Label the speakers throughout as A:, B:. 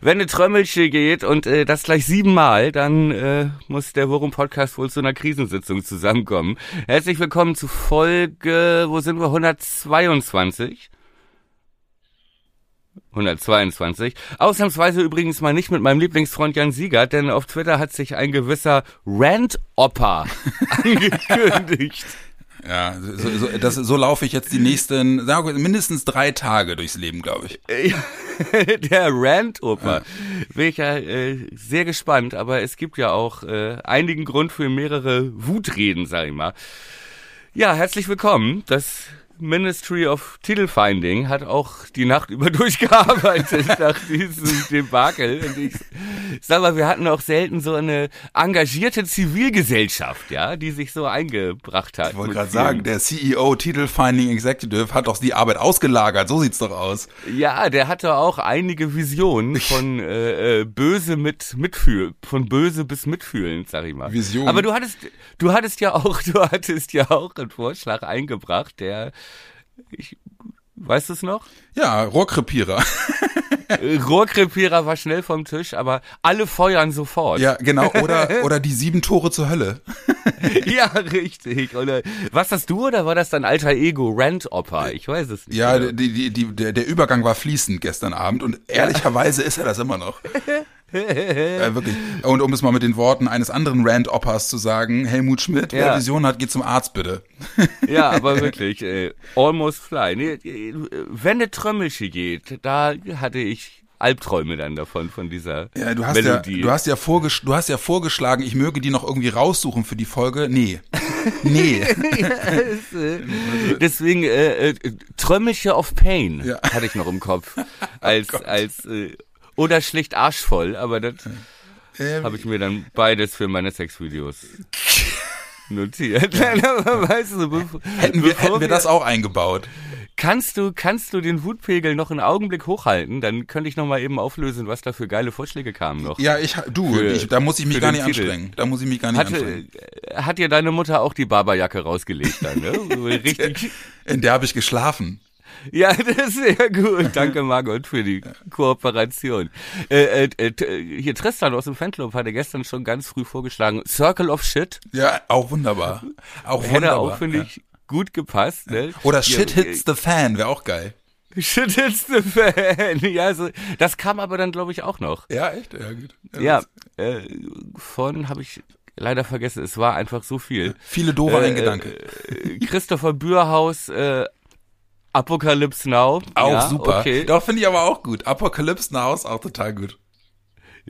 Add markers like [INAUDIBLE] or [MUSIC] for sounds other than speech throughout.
A: Wenn eine Trömmelche geht und äh, das gleich siebenmal, dann äh, muss der Worum Podcast wohl zu einer Krisensitzung zusammenkommen. Herzlich willkommen zu Folge, wo sind wir? 122. 122. Ausnahmsweise übrigens mal nicht mit meinem Lieblingsfreund Jan Siegert, denn auf Twitter hat sich ein gewisser Rant-Opper [LAUGHS] angekündigt.
B: Ja, so, so, das, so laufe ich jetzt die nächsten, sagen wir, mindestens drei Tage durchs Leben, glaube ich. [LAUGHS]
A: Der Rant-Oper. Ja. Bin ich ja äh, sehr gespannt, aber es gibt ja auch äh, einigen Grund für mehrere Wutreden, sag ich mal. Ja, herzlich willkommen. Das Ministry of Titelfinding hat auch die Nacht über [LAUGHS] durchgearbeitet nach diesem Debakel. Und ich sag mal, wir hatten auch selten so eine engagierte Zivilgesellschaft, ja, die sich so eingebracht hat.
B: Ich wollte gerade sagen, der CEO Titelfinding Executive hat doch die Arbeit ausgelagert, so sieht's doch aus.
A: Ja, der hatte auch einige Visionen von äh, äh, böse mit mitfühlen, von böse bis mitfühlen, sag ich mal.
B: Vision.
A: Aber du hattest du hattest ja auch, [LAUGHS] du hattest ja auch einen Vorschlag eingebracht, der ich, weißt du es noch?
B: Ja, Rohrkrepierer.
A: Rohrkrepierer war schnell vom Tisch, aber alle feuern sofort.
B: Ja, genau. Oder, [LAUGHS] oder die sieben Tore zur Hölle. [LAUGHS]
A: ja, richtig. Oder was hast du oder war das dein alter Ego, Rant-Opper? Ich weiß es nicht.
B: Ja, die, die, die, der, der Übergang war fließend gestern Abend und ehrlicherweise ist er das immer noch. [LAUGHS] äh, [LAUGHS] wirklich. Und um es mal mit den Worten eines anderen Rand-Oppers zu sagen, Helmut Schmidt, ja. wer Vision hat, geht zum Arzt bitte. [LAUGHS]
A: ja, aber [LAUGHS] wirklich, äh, almost fly. Nee, wenn eine Trömmelsche geht, da hatte ich Albträume dann davon, von dieser
B: ja, du hast
A: Melodie.
B: Ja, du, hast ja vorges du hast ja vorgeschlagen, ich möge die noch irgendwie raussuchen für die Folge. Nee. Nee. ja,
A: äh, deswegen äh, äh, of Pain ja. hatte ich noch im Kopf. Als, oh als äh, oder schlicht arschvoll, aber das ähm, habe ich mir dann beides für meine Sexvideos [LAUGHS] notiert. Ja.
B: weißt du, hätten wir, hätten wir das auch eingebaut.
A: Kannst du, kannst du den Wutpegel noch einen Augenblick hochhalten? Dann könnte ich noch mal eben auflösen, was da für geile Vorschläge kamen noch.
B: Ja, ich, du, für, ich, da muss ich mich gar nicht Titel. anstrengen. Da muss ich mich gar nicht
A: Hatte,
B: anstrengen.
A: Hat dir deine Mutter auch die Barberjacke rausgelegt dann, ne? [LAUGHS]
B: Richtig. In der habe ich geschlafen.
A: Ja, [LAUGHS] das ist sehr gut. Danke, Margot, für die Kooperation. Äh, äh, äh, hier Tristan aus dem Fanclub hatte gestern schon ganz früh vorgeschlagen, Circle of Shit.
B: Ja, auch wunderbar. Auch
A: Hätte
B: wunderbar.
A: auch, finde ich, gut gepasst. Ne?
B: Oder Shit ja, Hits the Fan, wäre auch geil.
A: Shit Hits the Fan. [LAUGHS] Ja, so, das kam aber dann, glaube ich, auch noch.
B: Ja, echt? Ja, gut.
A: Ja, ja äh, von habe ich leider vergessen. Es war einfach so viel.
B: Viele doofe äh, Gedanke.
A: Äh, Christopher Bürhaus, äh, Apocalypse Now.
B: Auch ja, super. Okay. Doch, finde ich aber auch gut. Apocalypse Now ist auch total gut.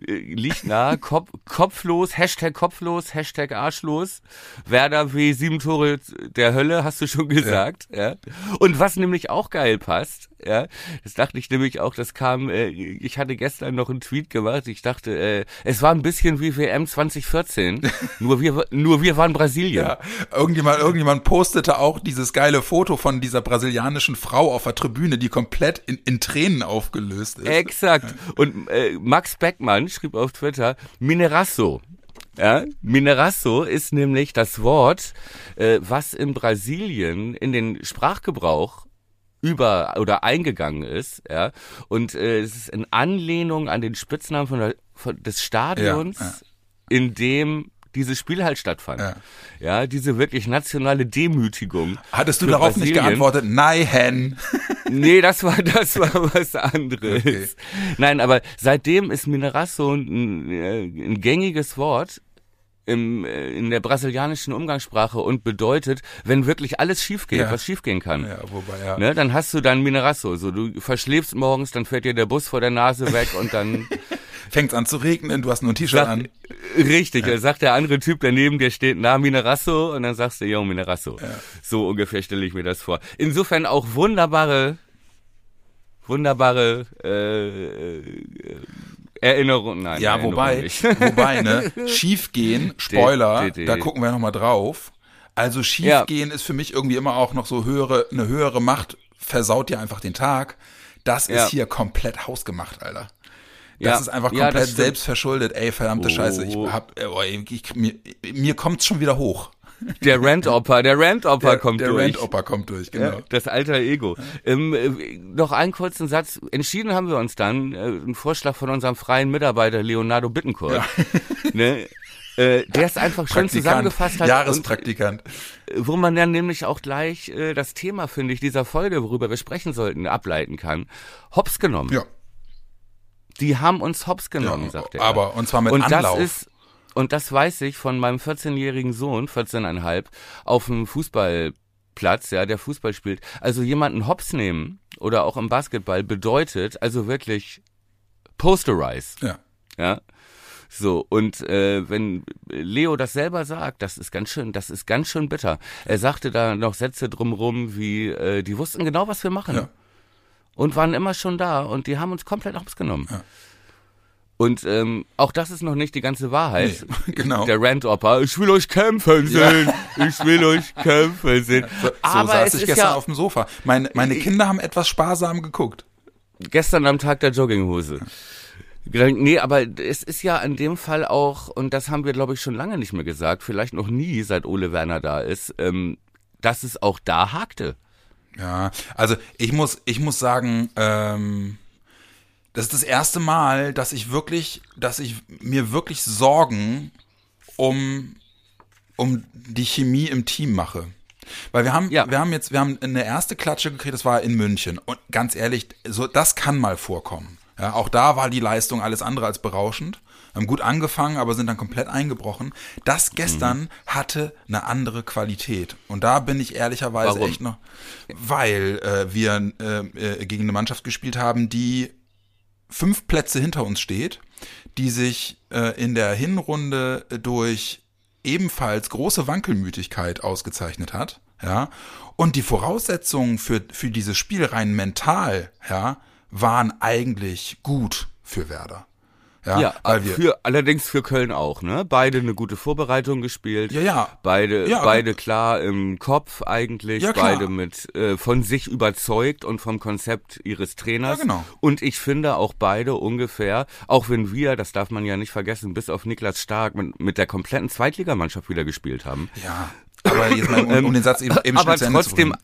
A: Äh, liegt nah, [LAUGHS] Kopf, kopflos, Hashtag kopflos, Hashtag arschlos. Werder W sieben Tore der Hölle, hast du schon gesagt. Ja. ja. Und was nämlich auch geil passt, ja, das dachte ich nämlich auch, das kam, äh, ich hatte gestern noch einen Tweet gemacht, ich dachte, äh, es war ein bisschen wie WM 2014, [LAUGHS] nur wir, nur wir waren Brasilien. Ja,
B: irgendjemand, irgendjemand postete auch dieses geile Foto von dieser brasilianischen Frau auf der Tribüne, die komplett in, in Tränen aufgelöst ist.
A: Exakt. Und äh, Max Beckmann schrieb auf Twitter, Minerasso. Ja, Minerasso ist nämlich das Wort, äh, was in Brasilien in den Sprachgebrauch über oder eingegangen ist, ja. Und äh, es ist in Anlehnung an den Spitznamen von, der, von des Stadions, ja, ja. in dem dieses Spiel halt stattfand. Ja. ja, diese wirklich nationale Demütigung.
B: Hattest du darauf Brasilien. nicht geantwortet? Nein.
A: nee, das war das war was anderes. Okay. Nein, aber seitdem ist Minerasso ein, ein gängiges Wort im, äh, in der brasilianischen Umgangssprache und bedeutet, wenn wirklich alles schief geht, ja. was schief gehen kann. Ja, wobei, ja. Ne, dann hast du dann Minerasso. So, du verschläfst morgens, dann fährt dir der Bus vor der Nase weg und dann [LAUGHS]
B: fängt an zu regnen, du hast nur ein T-Shirt an.
A: Richtig, ja. sagt der andere Typ, der neben dir steht, na, Minerasso, und dann sagst du, yo, Minerasso. Ja. So ungefähr stelle ich mir das vor. Insofern auch wunderbare, wunderbare äh, äh, Erinnerung, nein.
B: Ja,
A: Erinnerung
B: wobei, [LAUGHS] wobei, ne, schiefgehen, [LAUGHS] Spoiler, da gucken wir nochmal drauf. Also schiefgehen ja. ist für mich irgendwie immer auch noch so höhere, eine höhere Macht versaut dir einfach den Tag. Das ja. ist hier komplett hausgemacht, Alter. Das ja. ist einfach komplett selbstverschuldet. Ey, verdammte oh. Scheiße, ich hab, oh, ich, mir, mir kommt's schon wieder hoch.
A: Der Rant-Opper, der Rant-Opper kommt
B: der
A: durch.
B: Der Rant-Opper kommt durch, genau. Ja,
A: das alter Ego. Ähm, äh, noch einen kurzen Satz. Entschieden haben wir uns dann, äh, ein Vorschlag von unserem freien Mitarbeiter Leonardo Bittencourt. Ja. [LAUGHS] Ne? Äh, der es einfach schön zusammengefasst hat.
B: Jahrespraktikant.
A: Und, äh, wo man dann nämlich auch gleich äh, das Thema, finde ich, dieser Folge, worüber wir sprechen sollten, ableiten kann. Hops genommen.
B: Ja.
A: Die haben uns hops genommen, ja, sagt er.
B: Aber, und zwar mit
A: und
B: Anlauf.
A: Das ist, und das weiß ich von meinem 14-jährigen Sohn, 14,5, auf dem Fußballplatz, ja, der Fußball spielt. Also jemanden hops nehmen oder auch im Basketball bedeutet also wirklich posterize.
B: Ja.
A: Ja. So, und äh, wenn Leo das selber sagt, das ist ganz schön, das ist ganz schön bitter. Er sagte da noch Sätze drumrum, wie äh, die wussten genau, was wir machen. Ja. Und waren immer schon da und die haben uns komplett hops genommen. Ja. Und ähm, auch das ist noch nicht die ganze Wahrheit.
B: Nee, [LAUGHS] genau.
A: Der Rant-Opper, ich will euch kämpfen sehen, ja. ich will euch kämpfen sehen.
B: So, Aber so saß ich gestern ja, auf dem Sofa. Meine, meine Kinder haben etwas sparsam geguckt.
A: Gestern am Tag der Jogginghose. Nee, aber es ist ja in dem Fall auch, und das haben wir, glaube ich, schon lange nicht mehr gesagt, vielleicht noch nie, seit Ole Werner da ist, ähm, dass es auch da hakte.
B: Ja, also ich muss, ich muss sagen, ähm, das ist das erste Mal, dass ich wirklich, dass ich mir wirklich Sorgen um, um die Chemie im Team mache. Weil wir haben, ja. wir haben jetzt, wir haben eine erste Klatsche gekriegt, das war in München. Und ganz ehrlich, so, das kann mal vorkommen. Ja, auch da war die Leistung alles andere als berauschend. Haben gut angefangen, aber sind dann komplett eingebrochen. Das gestern mhm. hatte eine andere Qualität. Und da bin ich ehrlicherweise Warum? echt noch, weil äh, wir äh, äh, gegen eine Mannschaft gespielt haben, die fünf Plätze hinter uns steht, die sich äh, in der Hinrunde durch ebenfalls große Wankelmütigkeit ausgezeichnet hat, ja, und die Voraussetzungen für, für dieses Spiel rein mental, ja, waren eigentlich gut für Werder.
A: Ja, ja weil wir, für, allerdings für Köln auch, ne? Beide eine gute Vorbereitung gespielt.
B: Ja, ja.
A: Beide, ja, beide klar im Kopf eigentlich. Ja, klar. Beide mit äh, von sich überzeugt und vom Konzept ihres Trainers.
B: Ja, genau.
A: Und ich finde auch beide ungefähr, auch wenn wir, das darf man ja nicht vergessen, bis auf Niklas Stark mit, mit der kompletten Zweitligamannschaft wieder gespielt haben.
B: Ja. Aber jetzt mal, um, um den Satz eben, eben
A: aber trotzdem,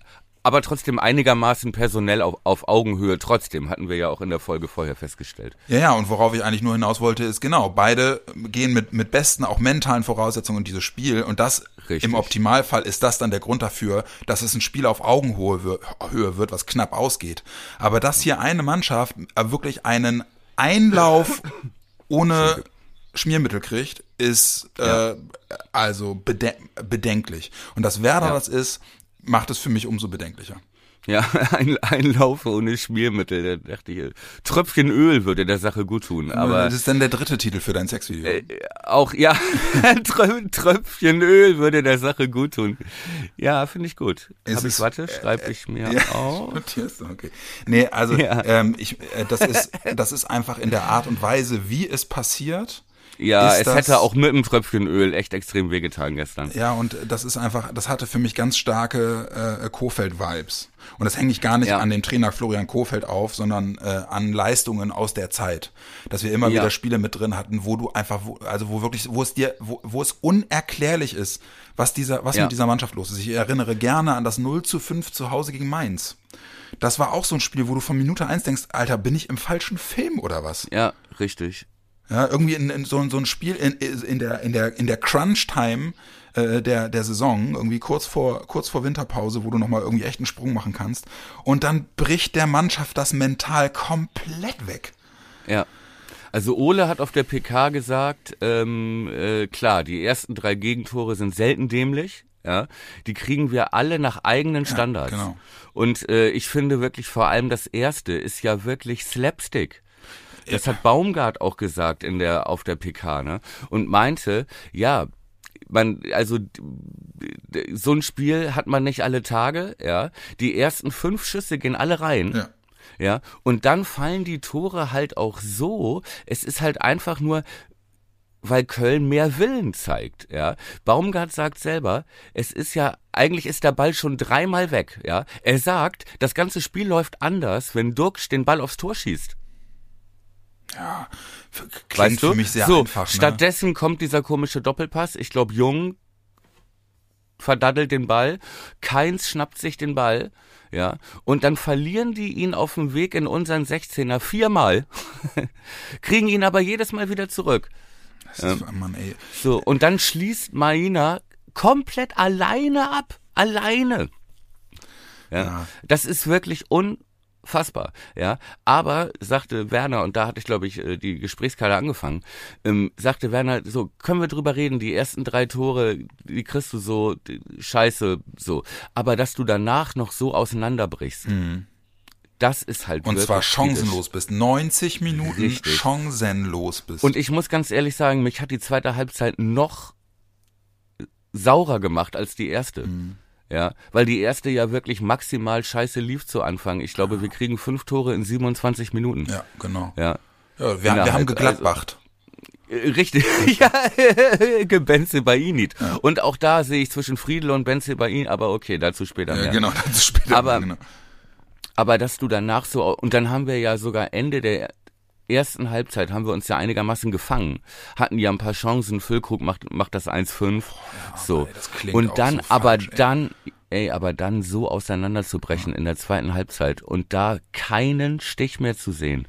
A: aber trotzdem einigermaßen personell auf, auf Augenhöhe trotzdem, hatten wir ja auch in der Folge vorher festgestellt.
B: Ja, ja, und worauf ich eigentlich nur hinaus wollte, ist genau, beide gehen mit, mit besten, auch mentalen Voraussetzungen in dieses Spiel und das Richtig. im Optimalfall ist das dann der Grund dafür, dass es ein Spiel auf Augenhöhe Höhe wird, was knapp ausgeht. Aber dass hier eine Mannschaft wirklich einen Einlauf [LAUGHS] ohne Schmiermittel kriegt, ist ja. äh, also bedenklich. Und dass Werder ja. das ist, macht es für mich umso bedenklicher.
A: Ja, [LAUGHS] ein, ein Lauf ohne Schmiermittel, da dachte ich, Tröpfchen Öl würde der Sache gut tun, aber.
B: Das ist dann der dritte Titel für dein Sexvideo. Äh,
A: auch, ja, [LAUGHS] Tröpfchen Öl würde der Sache gut tun. Ja, finde ich gut. Ist Hab ich, warte, schreibe ich mir äh, ja, [LAUGHS] auf.
B: Okay. Nee, also, ja. ähm, ich, äh, das ist, das ist einfach in der Art und Weise, wie es passiert,
A: ja, es das, hätte auch mit einem Tröpfchen Öl echt extrem wehgetan gestern.
B: Ja, und das ist einfach, das hatte für mich ganz starke äh, Kofeld-Vibes. Und das hänge ich gar nicht ja. an dem Trainer Florian Kofeld auf, sondern äh, an Leistungen aus der Zeit. Dass wir immer ja. wieder Spiele mit drin hatten, wo du einfach, wo, also wo wirklich, wo es dir, wo, wo es unerklärlich ist, was dieser, was ja. mit dieser Mannschaft los ist. Ich erinnere gerne an das 0 zu 5 zu Hause gegen Mainz. Das war auch so ein Spiel, wo du von Minute eins denkst, Alter, bin ich im falschen Film oder was?
A: Ja, richtig.
B: Ja, irgendwie in, in so, so ein Spiel in, in der, in der, in der Crunch-Time äh, der, der Saison, irgendwie kurz vor, kurz vor Winterpause, wo du nochmal irgendwie echt einen Sprung machen kannst. Und dann bricht der Mannschaft das mental komplett weg.
A: Ja. Also Ole hat auf der PK gesagt, ähm, äh, klar, die ersten drei Gegentore sind selten dämlich. Ja, die kriegen wir alle nach eigenen Standards. Ja, genau. Und äh, ich finde wirklich vor allem das erste ist ja wirklich Slapstick. Das hat Baumgart auch gesagt in der, auf der PK, ne? Und meinte, ja, man, also so ein Spiel hat man nicht alle Tage, ja. Die ersten fünf Schüsse gehen alle rein. Ja. Ja, und dann fallen die Tore halt auch so. Es ist halt einfach nur, weil Köln mehr Willen zeigt, ja. Baumgart sagt selber, es ist ja, eigentlich ist der Ball schon dreimal weg, ja. Er sagt, das ganze Spiel läuft anders, wenn Duxch den Ball aufs Tor schießt.
B: Ja, f- klingt
A: Weißt du?
B: für mich sehr
A: so,
B: einfach. Ne?
A: stattdessen kommt dieser komische Doppelpass. Ich glaube, Jung verdaddelt den Ball, Keins schnappt sich den Ball, ja, und dann verlieren die ihn auf dem Weg in unseren 16er viermal, [LAUGHS] kriegen ihn aber jedes Mal wieder zurück.
B: Das ist, Mann, ey.
A: So, und dann schließt Maina komplett alleine ab. Alleine. Ja,
B: Ja.
A: Das ist wirklich unfassbar. Ja, aber sagte Werner, und da hatte ich, glaube ich, äh, die Gesprächskarte angefangen, ähm, sagte Werner, so, können wir drüber reden, die ersten drei Tore, die kriegst du so, die, scheiße, so. Aber dass du danach noch so auseinanderbrichst, das ist halt
B: Mhm. Und zwar chancenlos bist. 90 Minuten
A: Richtig.
B: chancenlos bist.
A: Und ich muss ganz ehrlich sagen, mich hat die zweite Halbzeit noch saurer gemacht als die erste.
B: Mhm.
A: Ja, weil die erste ja wirklich maximal scheiße lief zu Anfang. Ich glaube, wir kriegen fünf Tore in 27 Minuten.
B: ja, genau.
A: Ja.
B: Ja, wir, wir
A: Innerhalb,
B: haben geglattbacht.
A: Äh, Richtig, [LAUGHS] ja, [LAUGHS] Benze Bainit. Und auch da sehe ich zwischen Friedel und Benze Bainit, aber okay, dazu später
B: Ja,
A: mehr.
B: genau, [LAUGHS] das ist später.
A: Aber-
B: genau.
A: Aber dass du danach so, und dann haben wir ja sogar Ende der ersten Halbzeit haben wir uns ja einigermaßen gefangen. Hatten ja ein paar Chancen, Füllkrug macht, macht das 1-5. so.
B: ey,
A: und dann,
B: so
A: aber
B: falsch,
A: dann, ey, aber dann so auseinanderzubrechen in der zweiten Halbzeit und da keinen Stich mehr zu sehen.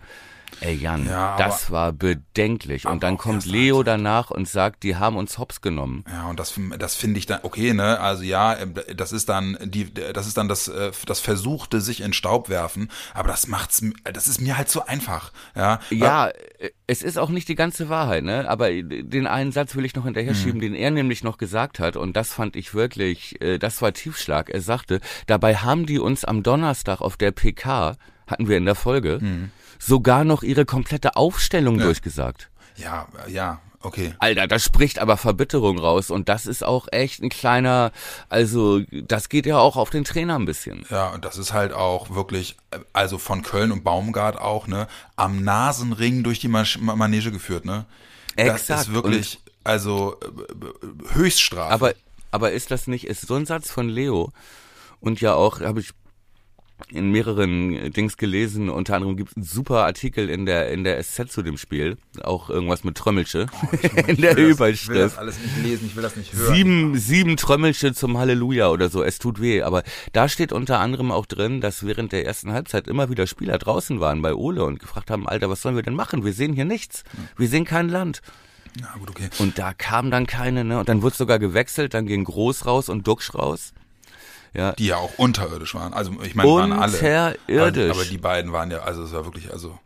A: Ey Jan,
B: Ja,
A: das war bedenklich. Und dann kommt Leo danach und sagt, die haben uns hops genommen.
B: Ja, und das, das finde ich dann, okay, ne, also ja, das ist dann die, das ist dann das, äh, das versuchte sich in Staub werfen, aber das macht's, das ist mir halt so einfach, ja.
A: Ja, äh, es ist auch nicht die ganze Wahrheit, ne? Aber den einen Satz will ich noch hinterher
B: Mhm.
A: schieben, den er nämlich noch gesagt hat, und das fand ich wirklich, äh, das war Tiefschlag. Er sagte, dabei haben die uns am Donnerstag auf der PK, hatten wir in der Folge,
B: Mhm.
A: Sogar noch ihre komplette Aufstellung durchgesagt.
B: Ja, ja, okay.
A: Alter, das spricht aber Verbitterung raus und das ist auch echt ein kleiner, also das geht ja auch auf den Trainer ein bisschen.
B: Ja, und das ist halt auch wirklich, also von Köln und Baumgart auch, ne, am Nasenring durch die Masch- Ma- Manege geführt, ne. Das
A: Exakt.
B: ist wirklich, also äh, äh, Höchststrafe.
A: Aber, aber ist das nicht, ist so ein Satz von Leo und ja auch, habe ich in mehreren äh, Dings gelesen, unter anderem gibt es einen super Artikel in der, in der SZ zu dem Spiel, auch irgendwas mit Trömmelsche, [LAUGHS] in der
B: Oh, Ich will
A: Überschrift.
B: das alles nicht lesen, ich will das nicht hören.
A: Sieben, sieben Trömmelsche zum Halleluja oder so, es tut weh. Aber da steht unter anderem auch drin, dass während der ersten Halbzeit immer wieder Spieler draußen waren bei Ole und gefragt haben, Alter, was sollen wir denn machen? Wir sehen hier nichts. Wir sehen kein Land.
B: Ja, gut, okay.
A: Und da kam dann keine, ne? Und dann wurde sogar gewechselt, dann ging Groß raus und Duxch raus. Ja,
B: Die ja auch unterirdisch waren. Also ich meine, waren alle.
A: Unterirdisch.
B: Aber, aber die beiden waren ja, also es war wirklich, also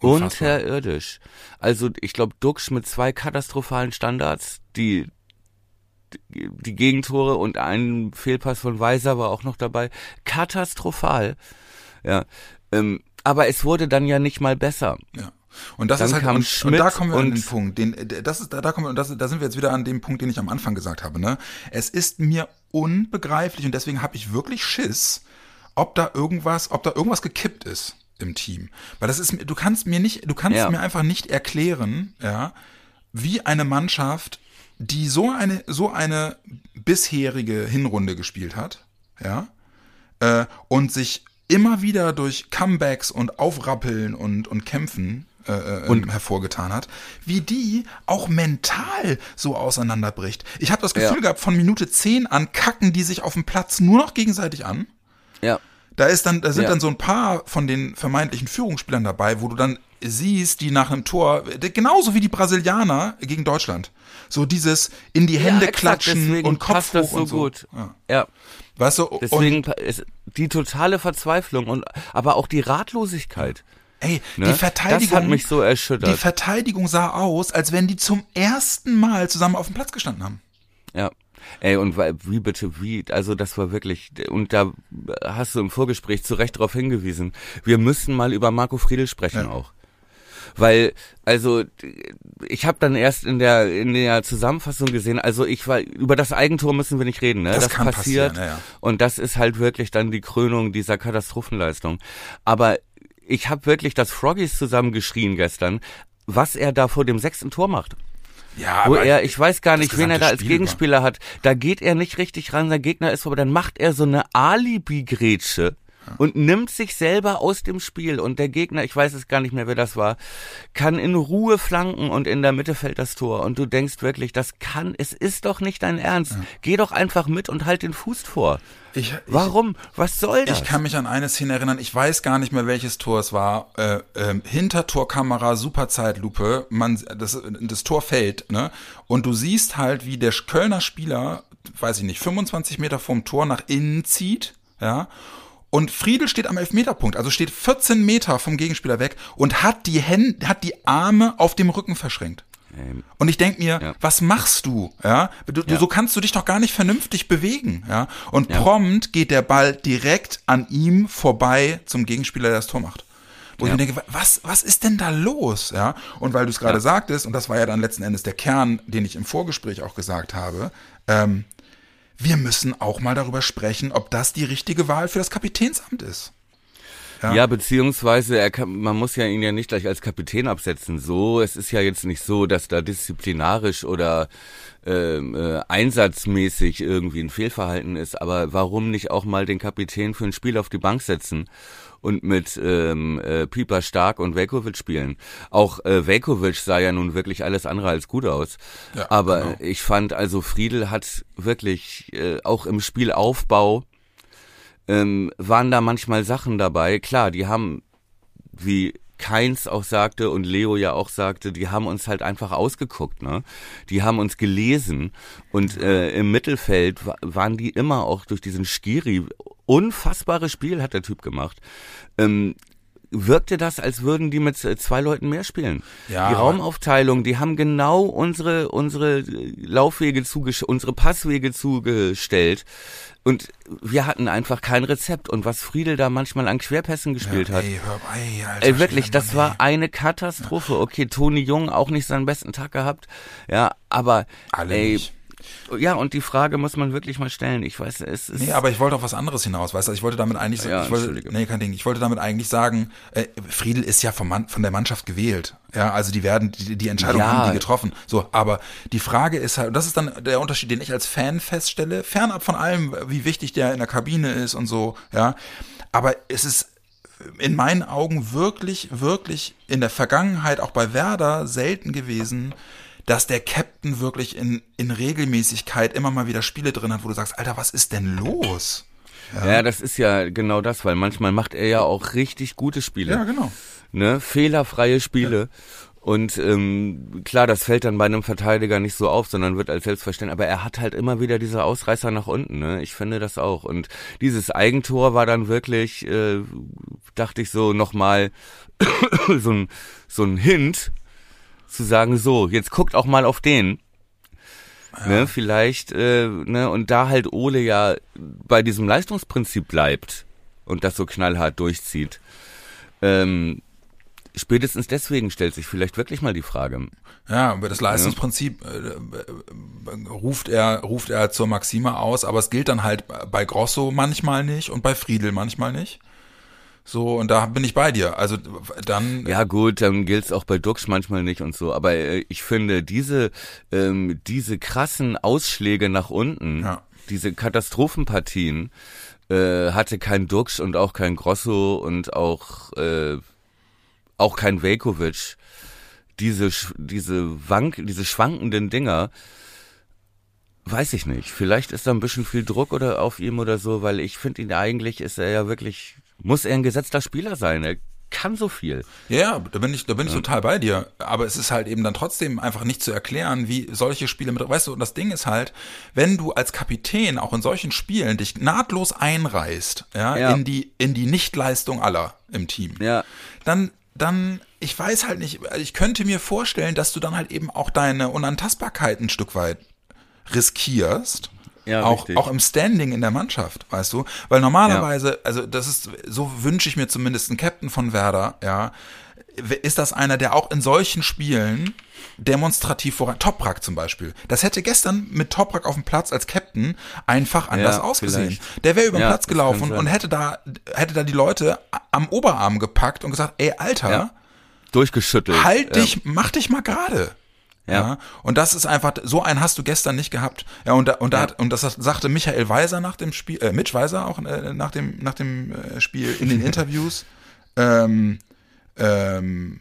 B: unfassbar.
A: unterirdisch. Also ich glaube, Duxch mit zwei katastrophalen Standards, die die Gegentore und ein Fehlpass von Weiser war auch noch dabei. Katastrophal. Ja. Ähm, aber es wurde dann ja nicht mal besser.
B: Ja. Und das
A: Dann
B: ist halt,
A: kam
B: und, und da kommen wir an den Punkt, den, das ist, da, da kommen wir, und das, da sind wir jetzt wieder an dem Punkt, den ich am Anfang gesagt habe, ne? Es ist mir unbegreiflich und deswegen habe ich wirklich Schiss, ob da irgendwas, ob da irgendwas gekippt ist im Team. Weil das ist, du kannst mir nicht, du kannst
A: Ja.
B: mir einfach nicht erklären, ja, wie eine Mannschaft, die so eine, so eine bisherige Hinrunde gespielt hat, ja, äh, und sich immer wieder durch Comebacks und Aufrappeln und, und Kämpfen äh, äh,
A: Und-
B: hervorgetan hat, wie die auch mental so auseinanderbricht. Ich habe das Gefühl
A: Ja.
B: gehabt, von Minute 10 an kacken die sich auf dem Platz nur noch gegenseitig an.
A: Ja.
B: Da ist dann, da sind
A: Ja.
B: dann so ein paar von den vermeintlichen Führungsspielern dabei, wo du dann siehst, die nach einem Tor, genauso wie die Brasilianer gegen Deutschland, so dieses in die Hände
A: ja,
B: klatschen und Kopf
A: passt das
B: hoch
A: so
B: und so.
A: gut.
B: Ja.
A: Ja.
B: Weißt du, und
A: Deswegen pa- ist die totale Verzweiflung und aber auch die Ratlosigkeit.
B: Ey,
A: Ne?
B: die Verteidigung,
A: Das hat mich so erschüttert.
B: die Verteidigung sah aus, als wenn die zum ersten Mal zusammen auf dem Platz gestanden haben.
A: Ja. Ey, und wie bitte, wie, also das war wirklich, und da hast du im Vorgespräch zu Recht darauf hingewiesen, wir müssen mal über Marco Friedl sprechen
B: Ja.
A: auch. Weil, also, ich habe dann erst in der in der Zusammenfassung gesehen, also ich war, über das Eigentor müssen wir nicht reden, ne?
B: Das kann
A: passiert.
B: ja.
A: Und das ist halt wirklich dann die Krönung dieser Katastrophenleistung. Aber ich habe wirklich das Froggies zusammengeschrien gestern, was er da vor dem sechsten Tor macht.
B: Ja,
A: wo
B: aber
A: er, ich weiß gar nicht, wen er da als
B: Spiel
A: Gegenspieler hat. Da geht er nicht richtig ran, sein Gegner ist vorbei. Dann macht er so eine Alibi-Grätsche und nimmt sich selber aus dem Spiel. Und der Gegner, ich weiß es gar nicht mehr, wer das war, kann in Ruhe flanken und in der Mitte fällt das Tor. Und du denkst wirklich, das kann, es ist doch nicht dein Ernst. Geh doch einfach mit und halt den Fuß vor.
B: Ich, ich,
A: Warum? Was soll das?
B: Ich kann mich an eine Szene erinnern, ich weiß gar nicht mehr, welches Tor es war. Äh, äh, Hintertorkamera, Superzeitlupe, man, das, das Tor fällt, ne? Und du siehst halt, wie der Kölner Spieler, weiß ich nicht, 25 Meter vom Tor nach innen zieht, ja. Und Friedel steht am Elfmeterpunkt, also steht 14 Meter vom Gegenspieler weg und hat die Hände, hat die Arme auf dem Rücken verschränkt.
A: Ähm,
B: Und ich denk mir,
A: Ja.
B: was machst du? Ja, du,
A: Ja.
B: so kannst du dich doch gar nicht vernünftig bewegen. Ja, und
A: Ja.
B: prompt geht der Ball direkt an ihm vorbei zum Gegenspieler, der das Tor macht. Wo ich mir denke, was, was ist denn da los? Ja, und weil du es gerade sagtest, und das war ja dann letzten Endes der Kern, den ich im Vorgespräch auch gesagt habe, ähm, wir müssen auch mal darüber sprechen, ob das die richtige Wahl für das Kapitänsamt ist.
A: Ja, beziehungsweise er kann, man muss ja ihn ja nicht gleich als Kapitän absetzen. So, es ist ja jetzt nicht so, dass da disziplinarisch oder ähm, äh, einsatzmäßig irgendwie ein Fehlverhalten ist. Aber warum nicht auch mal den Kapitän für ein Spiel auf die Bank setzen und mit ähm, äh, Pieper Stark und Velkovic spielen? Auch äh, Velkovic sah ja nun wirklich alles andere als gut aus.
B: Ja,
A: Aber
B: genau.
A: ich fand also Friedel hat wirklich äh, auch im Spielaufbau ähm, waren da manchmal Sachen dabei. Klar, die haben, wie Keins auch sagte und Leo ja auch sagte, die haben uns halt einfach ausgeguckt, ne? Die haben uns gelesen und äh, im Mittelfeld wa waren die immer auch durch diesen Skiri unfassbares Spiel hat der Typ gemacht. Ähm, wirkte das, als würden die mit äh, zwei Leuten mehr spielen.
B: Ja,
A: die Raumaufteilung, die haben genau unsere unsere Laufwege zugestellt, unsere Passwege zugestellt. Und wir hatten einfach kein Rezept. Und was Friedel da manchmal an Querpässen gespielt hat,
B: Ey, hör, ey, Alter,
A: Ey, wirklich, das war eine Katastrophe. Okay, Toni Jung auch nicht seinen besten Tag gehabt. Ja, aber
B: Alle
A: ey,
B: nicht.
A: Ja, und die Frage muss man wirklich mal stellen. Ich weiß, es ist
B: Nee, aber ich wollte auf was anderes hinaus, weißt du, ich wollte damit eigentlich,
A: Ja,
B: ich wollte, nee, kein Ding, ich wollte damit eigentlich sagen, äh, Friedel ist ja vom Mann, von der Mannschaft gewählt, ja, also die werden, die, die Entscheidung
A: Ja.
B: haben die getroffen, so, aber die Frage ist halt, und das ist dann der Unterschied, den ich als Fan feststelle, fernab von allem, wie wichtig der in der Kabine ist und so, ja, aber es ist in meinen Augen wirklich, wirklich in der Vergangenheit auch bei Werder selten gewesen, dass der Captain wirklich in, in Regelmäßigkeit immer mal wieder Spiele drin hat, wo du sagst, Alter, was ist denn los?
A: ja. das ist ja genau das, weil manchmal macht er ja auch richtig gute Spiele.
B: Ja, genau.
A: ne, fehlerfreie Spiele. Und ähm, klar, das fällt dann bei einem Verteidiger nicht so auf, sondern wird als selbstverständlich. Aber er hat halt immer wieder diese Ausreißer nach unten. Ne? Ich finde das auch. Und dieses Eigentor war dann wirklich, äh, dachte ich so nochmal [COUGHS] so ein so ein Hint zu sagen, so jetzt guckt auch mal auf den. Ne, vielleicht, äh, ne, und da halt Ole ja bei diesem Leistungsprinzip bleibt und das so knallhart durchzieht, ähm, spätestens deswegen stellt sich vielleicht wirklich mal die Frage.
B: Ja, über das Leistungsprinzip äh, äh, ruft er ruft er zur Maxime aus, aber es gilt dann halt bei Grosso manchmal nicht und bei Friedel manchmal nicht. So und da bin ich bei dir. Also dann
A: Ja gut, dann gilt's auch bei Dux manchmal nicht und so, aber äh, ich finde diese ähm, diese krassen Ausschläge nach unten,
B: Ja.
A: diese Katastrophenpartien äh, hatte kein Dux und auch kein Grosso und auch äh, auch kein Velkovic. Diese diese wank diese schwankenden Dinger Weiß ich nicht. Vielleicht ist da ein bisschen viel Druck oder auf ihm oder so, weil ich finde ihn eigentlich ist er ja wirklich, muss er ein gesetzter Spieler sein. Er kann so viel.
B: Ja, ja, da bin ich, da bin ich total bei dir. Aber es ist halt eben dann trotzdem einfach nicht zu erklären, wie solche Spiele mit, weißt du, und das Ding ist halt, wenn du als Kapitän auch in solchen Spielen dich nahtlos einreißt, ja,
A: Ja.
B: in die, in die Nichtleistung aller im Team,
A: Ja.
B: dann, dann, ich weiß halt nicht, ich könnte mir vorstellen, dass du dann halt eben auch deine Unantastbarkeit ein Stück weit riskierst.
A: Ja,
B: auch,
A: richtig.
B: auch im Standing in der Mannschaft, weißt du? Weil normalerweise, also das ist, so wünsche ich mir zumindest einen Captain von Werder, ja. Ist das einer, der auch in solchen Spielen demonstrativ voran, Toprak zum Beispiel. Das hätte gestern mit Toprak auf dem Platz als Captain einfach anders
A: Ja,
B: ausgesehen.
A: vielleicht.
B: Der wäre über den
A: Ja,
B: Platz gelaufen und hätte da, hätte da die Leute am Oberarm gepackt und gesagt, ey, Alter,
A: Ja. Durchgeschüttelt.
B: halt
A: Ja.
B: dich, mach dich mal gerade. Ja. ja. Und das ist einfach, so einen hast du gestern nicht gehabt. Ja, und, da, und, da, ja. und das sagte Michael Weiser nach dem Spiel, äh, Mitch Weiser auch äh, nach dem, nach dem äh, Spiel in den [LAUGHS] Interviews. ähm, ähm,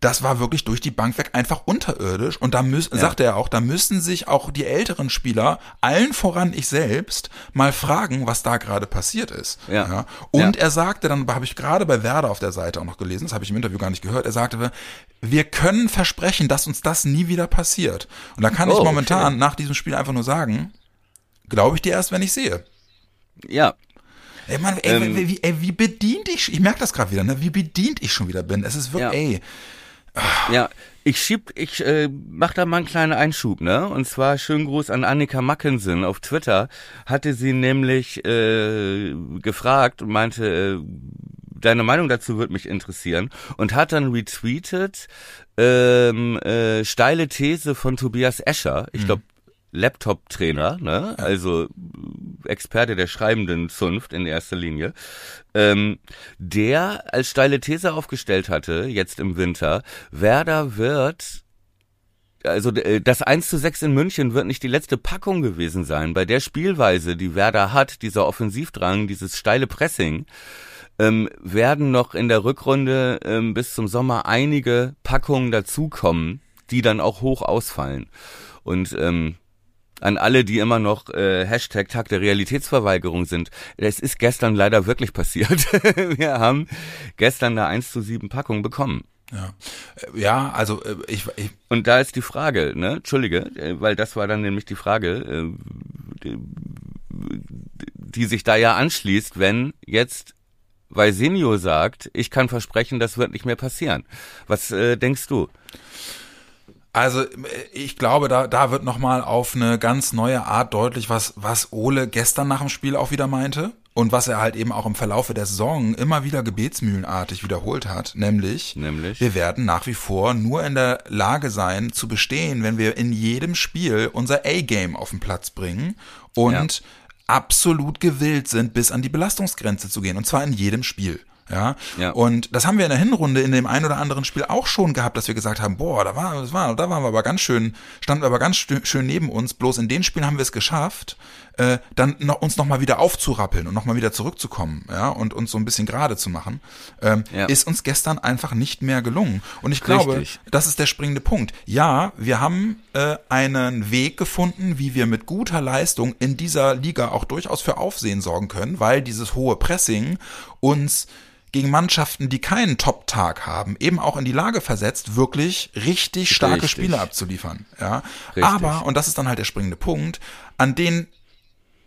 B: das war wirklich durch die Bank weg einfach unterirdisch. Und da müssen, ja. sagte er auch, da müssen sich auch die älteren Spieler, allen voran ich selbst, mal fragen, was da gerade passiert ist. Ja. ja. Und ja. er sagte, dann habe ich gerade bei Werder auf der Seite auch noch gelesen, das habe ich im Interview gar nicht gehört, er sagte, wir können versprechen, dass uns das nie wieder passiert. Und da kann oh, ich momentan okay. nach diesem Spiel einfach nur sagen, glaube ich dir erst, wenn ich sehe.
A: Ja,
B: Ey, Mann, ey, ähm, wie, ey, wie bedient ich, ich merke das gerade wieder, ne? wie bedient ich schon wieder bin. Es ist wirklich, ja. ey,
A: ja, ich schieb, ich äh, mach da mal einen kleinen Einschub, ne? Und zwar schönen Gruß an Annika Mackensen auf Twitter. Hatte sie nämlich äh, gefragt und meinte, äh, deine Meinung dazu würde mich interessieren und hat dann retweetet ähm, äh, steile These von Tobias Escher. Ich glaube, Laptop-Trainer, ne? also Experte der schreibenden Zunft in erster Linie, ähm, der als steile These aufgestellt hatte, jetzt im Winter, Werder wird also äh, das 1 zu 6 in München wird nicht die letzte Packung gewesen sein. Bei der Spielweise, die Werder hat, dieser Offensivdrang, dieses steile Pressing, ähm, werden noch in der Rückrunde ähm, bis zum Sommer einige Packungen dazukommen, die dann auch hoch ausfallen. Und ähm, an alle, die immer noch äh, Hashtag Tag der Realitätsverweigerung sind. Es ist gestern leider wirklich passiert. [LAUGHS] Wir haben gestern eine 1 zu 7 Packung bekommen.
B: Ja, äh, ja also äh, ich, ich
A: Und da ist die Frage, ne, Entschuldige, äh, weil das war dann nämlich die Frage, die, die sich da ja anschließt, wenn jetzt weil Senio sagt, ich kann versprechen, das wird nicht mehr passieren. Was äh, denkst du?
B: Also ich glaube, da, da wird nochmal auf eine ganz neue Art deutlich, was, was Ole gestern nach dem Spiel auch wieder meinte und was er halt eben auch im Verlaufe der Saison immer wieder gebetsmühlenartig wiederholt hat, nämlich, nämlich, wir werden nach wie vor nur in der Lage sein zu bestehen, wenn wir in jedem Spiel unser A-Game auf den Platz bringen und ja. absolut gewillt sind, bis an die Belastungsgrenze zu gehen und zwar in jedem Spiel. Ja? ja. Und das haben wir in der Hinrunde in dem ein oder anderen Spiel auch schon gehabt, dass wir gesagt haben, boah, da war, das war, da waren wir aber ganz schön, standen wir aber ganz schön neben uns. Bloß in den Spielen haben wir es geschafft, äh, dann noch, uns nochmal wieder aufzurappeln und nochmal wieder zurückzukommen, ja, und uns so ein bisschen gerade zu machen, ähm, ja. ist uns gestern einfach nicht mehr gelungen. Und ich glaube, Richtig. das ist der springende Punkt. Ja, wir haben äh, einen Weg gefunden, wie wir mit guter Leistung in dieser Liga auch durchaus für Aufsehen sorgen können, weil dieses hohe Pressing uns gegen Mannschaften, die keinen Top-Tag haben, eben auch in die Lage versetzt, wirklich richtig starke richtig. Spiele abzuliefern. Ja, richtig. aber und das ist dann halt der springende Punkt, an den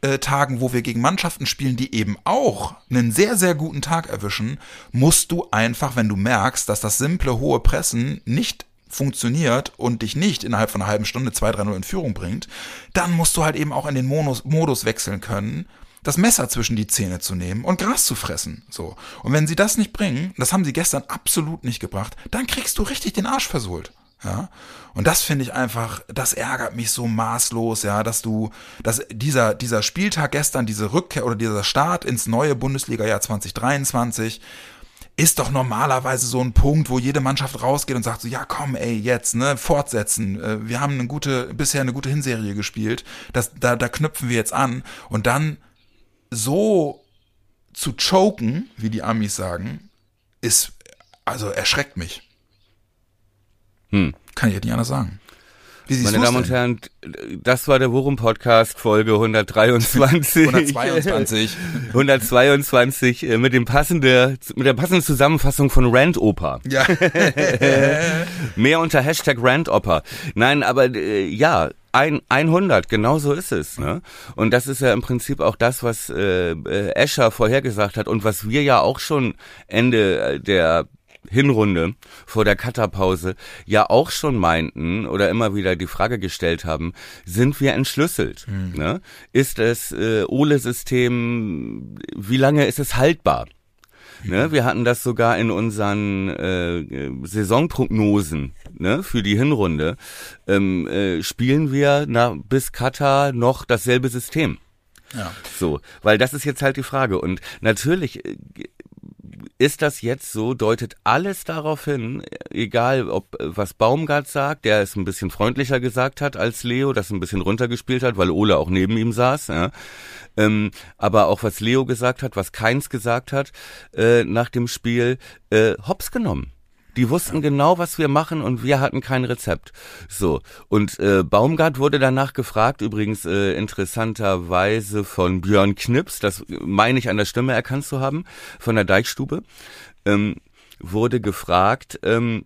B: äh, Tagen, wo wir gegen Mannschaften spielen, die eben auch einen sehr sehr guten Tag erwischen, musst du einfach, wenn du merkst, dass das simple hohe Pressen nicht funktioniert und dich nicht innerhalb von einer halben Stunde 2-3-0 in Führung bringt, dann musst du halt eben auch in den Modus, Modus wechseln können das Messer zwischen die Zähne zu nehmen und Gras zu fressen. So. Und wenn sie das nicht bringen, das haben sie gestern absolut nicht gebracht, dann kriegst du richtig den Arsch versohlt. Ja. Und das finde ich einfach, das ärgert mich so maßlos, ja, dass du, dass dieser, dieser Spieltag gestern, diese Rückkehr oder dieser Start ins neue Bundesliga-Jahr 2023, ist doch normalerweise so ein Punkt, wo jede Mannschaft rausgeht und sagt so, ja komm, ey, jetzt, ne, fortsetzen. Äh, wir haben eine gute, bisher eine gute Hinserie gespielt. Das, da, da knüpfen wir jetzt an. Und dann so zu choken, wie die Amis sagen, ist, also erschreckt mich. Hm. Kann ich jetzt nicht anders sagen.
A: Meine Damen und Herren, das war der Worum Podcast Folge 123.
B: 122.
A: 122 mit dem passende, mit der passenden Zusammenfassung von Rand Oper.
B: Ja. [LAUGHS]
A: Mehr unter Hashtag Rand Oper. Nein, aber äh, ja, ein, 100, genau so ist es. Ne? Und das ist ja im Prinzip auch das, was äh, äh, Escher vorhergesagt hat und was wir ja auch schon Ende äh, der Hinrunde vor der Cutterpause ja auch schon meinten oder immer wieder die Frage gestellt haben, sind wir entschlüsselt? Mhm. Ne? Ist das äh, Ole-System, wie lange ist es haltbar? Ne, wir hatten das sogar in unseren äh, Saisonprognosen ne, für die Hinrunde. Ähm, äh, spielen wir na, bis Katar noch dasselbe System? Ja. So, weil das ist jetzt halt die Frage. Und natürlich äh, ist das jetzt so, deutet alles darauf hin, egal ob was Baumgart sagt, der es ein bisschen freundlicher gesagt hat als Leo, das ein bisschen runtergespielt hat, weil Ole auch neben ihm saß, ja. ähm, aber auch was Leo gesagt hat, was Keins gesagt hat äh, nach dem Spiel, äh, hops genommen. Die wussten genau, was wir machen und wir hatten kein Rezept. So. Und äh, Baumgart wurde danach gefragt, übrigens äh, interessanterweise von Björn Knips, das meine ich an der Stimme erkannt zu haben, von der Deichstube, ähm, wurde gefragt, ähm,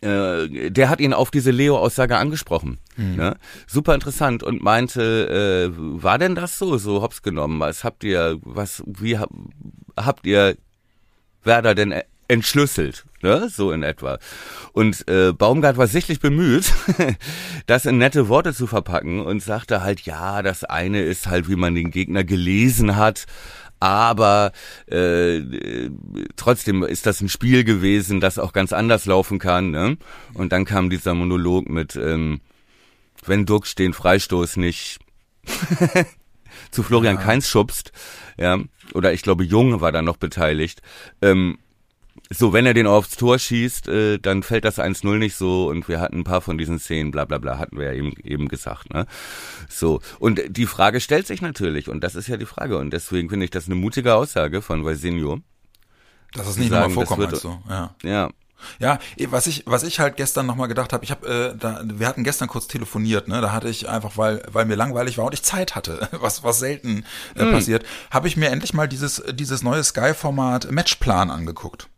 A: äh, der hat ihn auf diese Leo-Aussage angesprochen. Mhm. Ne? Super interessant und meinte, äh, war denn das so, so hops genommen? Was habt ihr, was, wie habt ihr Werder denn entschlüsselt, ne? so in etwa. Und äh, Baumgart war sichtlich bemüht, [LAUGHS] das in nette Worte zu verpacken und sagte halt, ja, das eine ist halt, wie man den Gegner gelesen hat, aber äh, trotzdem ist das ein Spiel gewesen, das auch ganz anders laufen kann. Ne? Und dann kam dieser Monolog mit, ähm, wenn Duck den Freistoß nicht [LAUGHS] zu Florian ja. Keins schubst, ja, oder ich glaube Jung war da noch beteiligt, ähm, so, wenn er den aufs Tor schießt, äh, dann fällt das 1-0 nicht so und wir hatten ein paar von diesen Szenen, bla bla bla, hatten wir ja eben, eben gesagt. Ne? So, und die Frage stellt sich natürlich und das ist ja die Frage und deswegen finde ich das eine mutige Aussage von Valsenio.
B: Dass es nicht nochmal vorkommt, meinst du? Ja.
A: ja.
B: Ja, was ich, was ich halt gestern nochmal gedacht habe, ich habe, äh, da, wir hatten gestern kurz telefoniert, ne? Da hatte ich einfach, weil, weil mir langweilig war und ich Zeit hatte, [LAUGHS] was, was selten äh, mm. passiert, habe ich mir endlich mal dieses, dieses neue Sky-Format Matchplan angeguckt.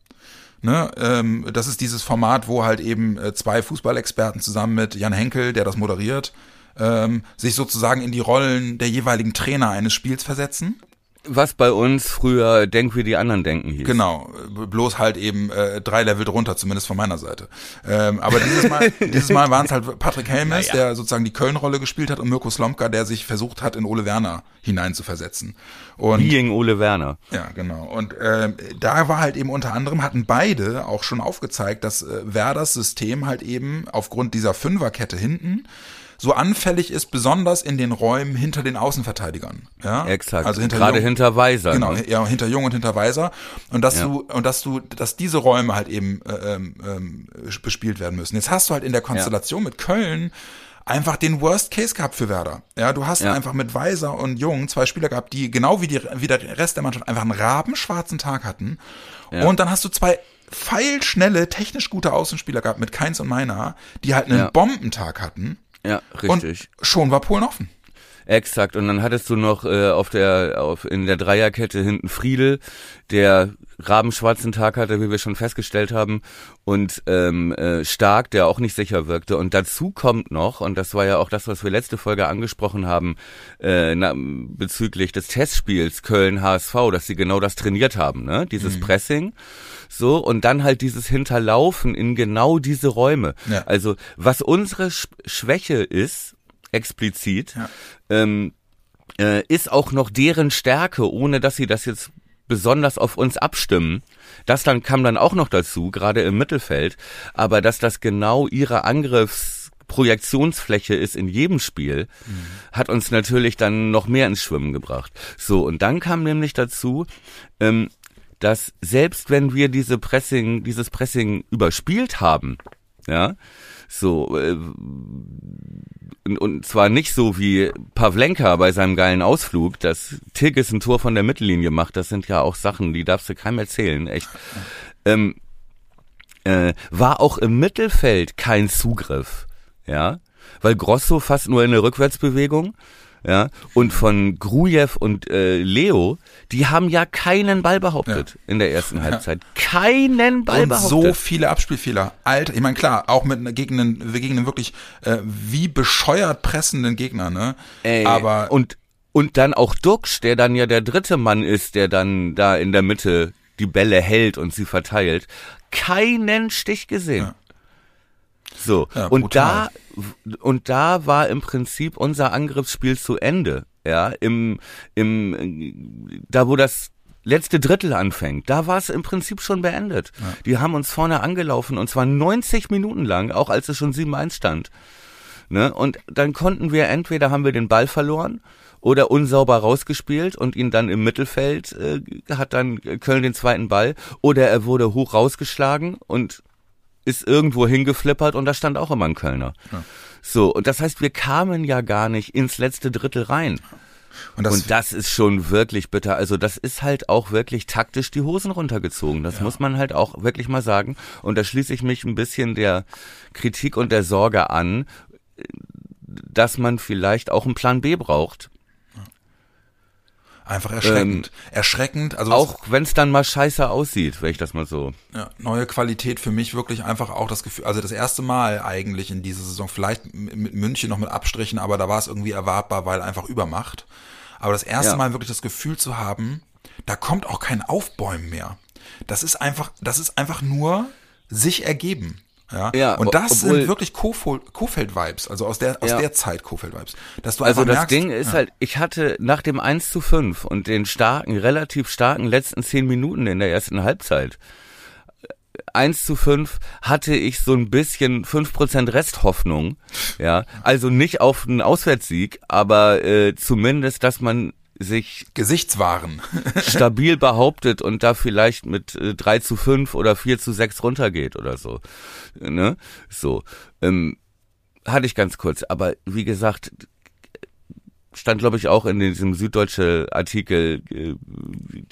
B: Ne, ähm, das ist dieses Format, wo halt eben äh, zwei Fußballexperten zusammen mit Jan Henkel, der das moderiert, ähm, sich sozusagen in die Rollen der jeweiligen Trainer eines Spiels versetzen
A: was bei uns früher Denk wie die anderen denken hieß.
B: Genau, bloß halt eben äh, drei Level drunter, zumindest von meiner Seite. Ähm, aber dieses Mal, [LAUGHS] dieses Mal waren es halt Patrick Helmes, ja. der sozusagen die Köln-Rolle gespielt hat und Mirko Slomka, der sich versucht hat, in Ole Werner hineinzuversetzen. Und,
A: Being Ole Werner.
B: Ja, genau. Und äh, da war halt eben unter anderem, hatten beide auch schon aufgezeigt, dass äh, Werders System halt eben aufgrund dieser Fünferkette hinten so anfällig ist, besonders in den Räumen hinter den Außenverteidigern. Ja,
A: exakt. Also hinter gerade Jung, hinter Weiser.
B: Genau, ne? ja, hinter Jung und hinter Weiser. Und dass ja. du und dass du, dass diese Räume halt eben äh, ähm, ähm, bespielt werden müssen. Jetzt hast du halt in der Konstellation ja. mit Köln einfach den Worst Case gehabt für Werder. Ja, du hast ja. einfach mit Weiser und Jung zwei Spieler gehabt, die genau wie, die, wie der Rest der Mannschaft einfach einen rabenschwarzen Tag hatten. Ja. Und dann hast du zwei feilschnelle, technisch gute Außenspieler gehabt mit Keins und Meiner, die halt einen ja. Bombentag hatten.
A: Ja, richtig.
B: Und schon war Polen offen.
A: Exakt. Und dann hattest du noch äh, auf der auf in der Dreierkette hinten Friedel, der rabenschwarzen Tag hatte, wie wir schon festgestellt haben, und ähm, äh, Stark, der auch nicht sicher wirkte. Und dazu kommt noch, und das war ja auch das, was wir letzte Folge angesprochen haben, äh, na, bezüglich des Testspiels Köln HSV, dass sie genau das trainiert haben, ne? Dieses mhm. Pressing. So, und dann halt dieses Hinterlaufen in genau diese Räume. Ja. Also, was unsere Sch Schwäche ist, explizit, ja. ähm, äh, ist auch noch deren Stärke, ohne dass sie das jetzt besonders auf uns abstimmen. Das dann kam dann auch noch dazu, gerade im Mittelfeld, aber dass das genau ihre Angriffsprojektionsfläche ist in jedem Spiel, mhm. hat uns natürlich dann noch mehr ins Schwimmen gebracht. So, und dann kam nämlich dazu, ähm, dass selbst wenn wir diese Pressing, dieses Pressing überspielt haben, ja, so, äh, und, zwar nicht so wie Pavlenka bei seinem geilen Ausflug, dass Tigges ein Tor von der Mittellinie macht. Das sind ja auch Sachen, die darfst du keinem erzählen, echt. Ähm, äh, war auch im Mittelfeld kein Zugriff, ja, weil Grosso fast nur in eine Rückwärtsbewegung ja, und von Grujew und äh, Leo, die haben ja keinen Ball behauptet ja. in der ersten Halbzeit. Keinen Ball und behauptet.
B: so viele Abspielfehler. Alter, ich meine, klar, auch mit gegen einen, gegen einen wirklich äh, wie bescheuert pressenden Gegner, ne?
A: Ey, Aber und und dann auch Duxch, der dann ja der dritte Mann ist, der dann da in der Mitte die Bälle hält und sie verteilt. Keinen Stich gesehen. Ja. So, ja, und da und da war im Prinzip unser Angriffsspiel zu Ende. Ja, im im da wo das letzte Drittel anfängt, da war es im Prinzip schon beendet. Ja. Die haben uns vorne angelaufen und zwar 90 Minuten lang, auch als es schon 7-1 stand. Ne? Und dann konnten wir entweder haben wir den Ball verloren oder unsauber rausgespielt und ihn dann im Mittelfeld äh, hat dann Köln den zweiten Ball oder er wurde hoch rausgeschlagen und ist irgendwo hingeflippert und da stand auch immer ein Kölner. Ja. So, und das heißt, wir kamen ja gar nicht ins letzte Drittel rein. Und das, und das, ist schon wirklich bitter. Also das ist halt auch wirklich taktisch die Hosen runtergezogen. Das ja. muss man halt auch wirklich mal sagen. Und da schließe ich mich ein bisschen der Kritik und der Sorge an, dass man vielleicht auch einen Plan B braucht.
B: Einfach erschreckend. Ähm, erschreckend. Also
A: auch wenn es dann mal scheiße aussieht, wenn ich das mal so.
B: Ja, neue Qualität für mich wirklich einfach auch das Gefühl, also das erste Mal eigentlich in dieser Saison, vielleicht mit München noch mit Abstrichen, aber da war es irgendwie erwartbar, weil einfach Übermacht. Aber das erste ja. Mal wirklich das Gefühl zu haben, da kommt auch kein Aufbäumen mehr. Das ist einfach, das ist einfach nur sich ergeben. Ja, ja und das obwohl, sind wirklich Kofeld-Vibes, also aus der, aus ja. der Zeit Kofeld-Vibes. Dass du
A: also
B: das
A: merkst, Ding ist ja. halt, ich hatte nach dem 1 zu 5 und den starken, relativ starken letzten 10 Minuten in der ersten Halbzeit, 1 zu 5 hatte ich so ein bisschen 5% Resthoffnung. Ja, also nicht auf einen Auswärtssieg, aber äh, zumindest, dass man sich
B: Gesichtswaren [LAUGHS]
A: stabil behauptet und da vielleicht mit äh, 3 zu 5 oder 4 zu 6 runtergeht oder so. Ne? So. Ähm, hatte ich ganz kurz. Aber wie gesagt, stand glaube ich auch in diesem süddeutsche Artikel, äh,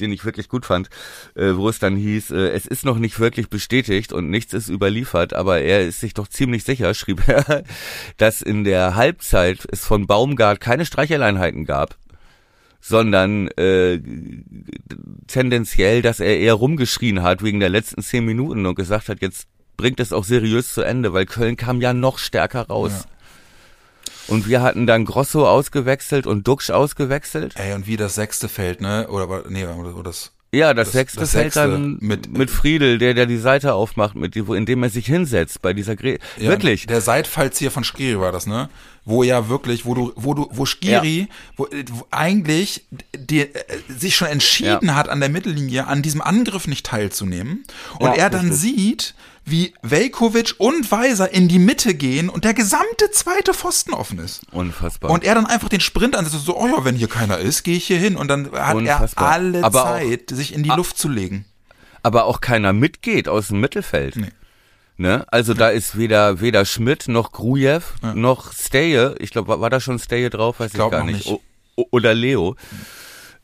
A: den ich wirklich gut fand, äh, wo es dann hieß, äh, es ist noch nicht wirklich bestätigt und nichts ist überliefert, aber er ist sich doch ziemlich sicher, [LAUGHS] schrieb er, dass in der Halbzeit es von Baumgart keine Streicheleinheiten gab sondern äh, tendenziell, dass er eher rumgeschrien hat wegen der letzten zehn Minuten und gesagt hat, jetzt bringt es auch seriös zu Ende, weil Köln kam ja noch stärker raus. Ja. Und wir hatten dann Grosso ausgewechselt und Duxch ausgewechselt.
B: Ey, und wie das sechste Feld, ne? Oder, nee, oder das
A: ja, das, das sechste das fällt dann mit, mit Friedel, der, der die Seite aufmacht, mit, wo, indem er sich hinsetzt bei dieser Gre ja, Wirklich.
B: Der Seitfallzieher von Skiri war das, ne? Wo ja wirklich, wo du, wo du, wo Skiri, ja. wo, wo eigentlich die, äh, sich schon entschieden ja. hat, an der Mittellinie an diesem Angriff nicht teilzunehmen. Und er dann richtig. sieht, wie Velkovic und Weiser in die Mitte gehen und der gesamte zweite Pfosten offen ist.
A: Unfassbar.
B: Und er dann einfach den Sprint ansetzt, so, oh ja, wenn hier keiner ist, gehe ich hier hin. Und dann hat Unfassbar. er alle aber Zeit, auch, sich in die Luft zu legen.
A: Aber auch keiner mitgeht aus dem Mittelfeld. Nee. Ne? Also ja. da ist weder weder Schmidt noch Grujew ja. noch Steje. Ich glaube, war, war da schon Steje drauf? Weiß ich, ich gar nicht. nicht. O oder Leo.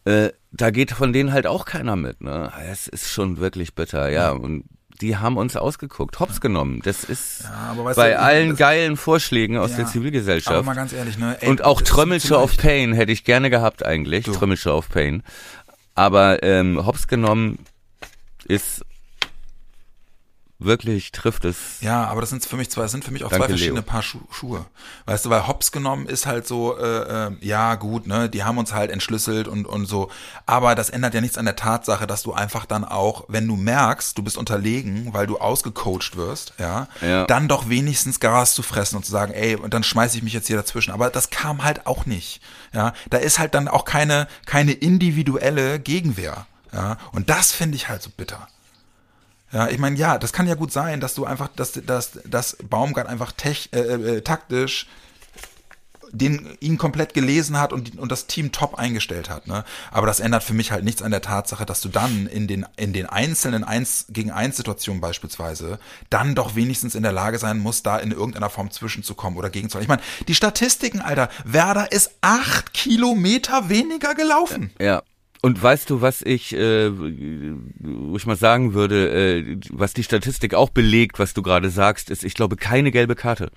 A: Äh, da geht von denen halt auch keiner mit. Ne? Es ist schon wirklich bitter, ja. Und die haben uns ausgeguckt, hops genommen. Das ist ja, bei du, allen geilen Vorschlägen aus ja, der Zivilgesellschaft. Aber
B: mal ganz ehrlich, ne?
A: Ey, und auch Trömmelsche of Pain hätte ich gerne gehabt eigentlich, du. Trömmelsche of Pain. Aber ähm, hops genommen ist wirklich trifft es.
B: Ja, aber das sind für mich zwei, sind für mich auch Danke, zwei verschiedene Leo. Paar Schu Schuhe. Weißt du, weil Hops genommen ist halt so, äh, äh, ja gut, ne, die haben uns halt entschlüsselt und und so. Aber das ändert ja nichts an der Tatsache, dass du einfach dann auch, wenn du merkst, du bist unterlegen, weil du ausgecoacht wirst, ja, ja. dann doch wenigstens Gas zu fressen und zu sagen, ey, und dann schmeiße ich mich jetzt hier dazwischen. Aber das kam halt auch nicht. Ja, da ist halt dann auch keine keine individuelle Gegenwehr. Ja, und das finde ich halt so bitter. Ja, ich meine, ja, das kann ja gut sein, dass du einfach, dass, dass, dass Baumgart einfach tech, äh, äh, taktisch den ihn komplett gelesen hat und, und das Team top eingestellt hat. Ne? Aber das ändert für mich halt nichts an der Tatsache, dass du dann in den, in den einzelnen Eins gegen Eins Situationen beispielsweise dann doch wenigstens in der Lage sein musst, da in irgendeiner Form zwischenzukommen oder gegenzuhalten. Ich meine, die Statistiken, Alter, Werder ist acht Kilometer weniger gelaufen.
A: Ja. Und weißt du, was ich, äh, wo ich mal sagen würde, äh, was die Statistik auch belegt, was du gerade sagst, ist, ich glaube, keine gelbe Karte.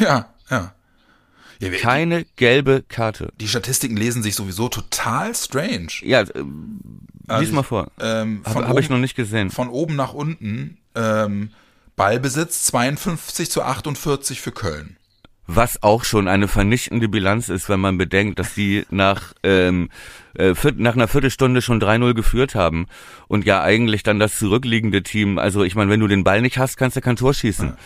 B: Ja, ja.
A: ja keine gelbe Karte.
B: Die Statistiken lesen sich sowieso total strange.
A: Ja, äh, also lies mal vor.
B: Ähm, Habe hab ich noch nicht gesehen. Von oben nach unten, ähm, Ballbesitz 52 zu 48 für Köln
A: was auch schon eine vernichtende Bilanz ist, wenn man bedenkt, dass die nach, ähm, äh, nach einer Viertelstunde schon 3-0 geführt haben und ja eigentlich dann das zurückliegende Team, also ich meine, wenn du den Ball nicht hast, kannst du kein Tor schießen. Ja.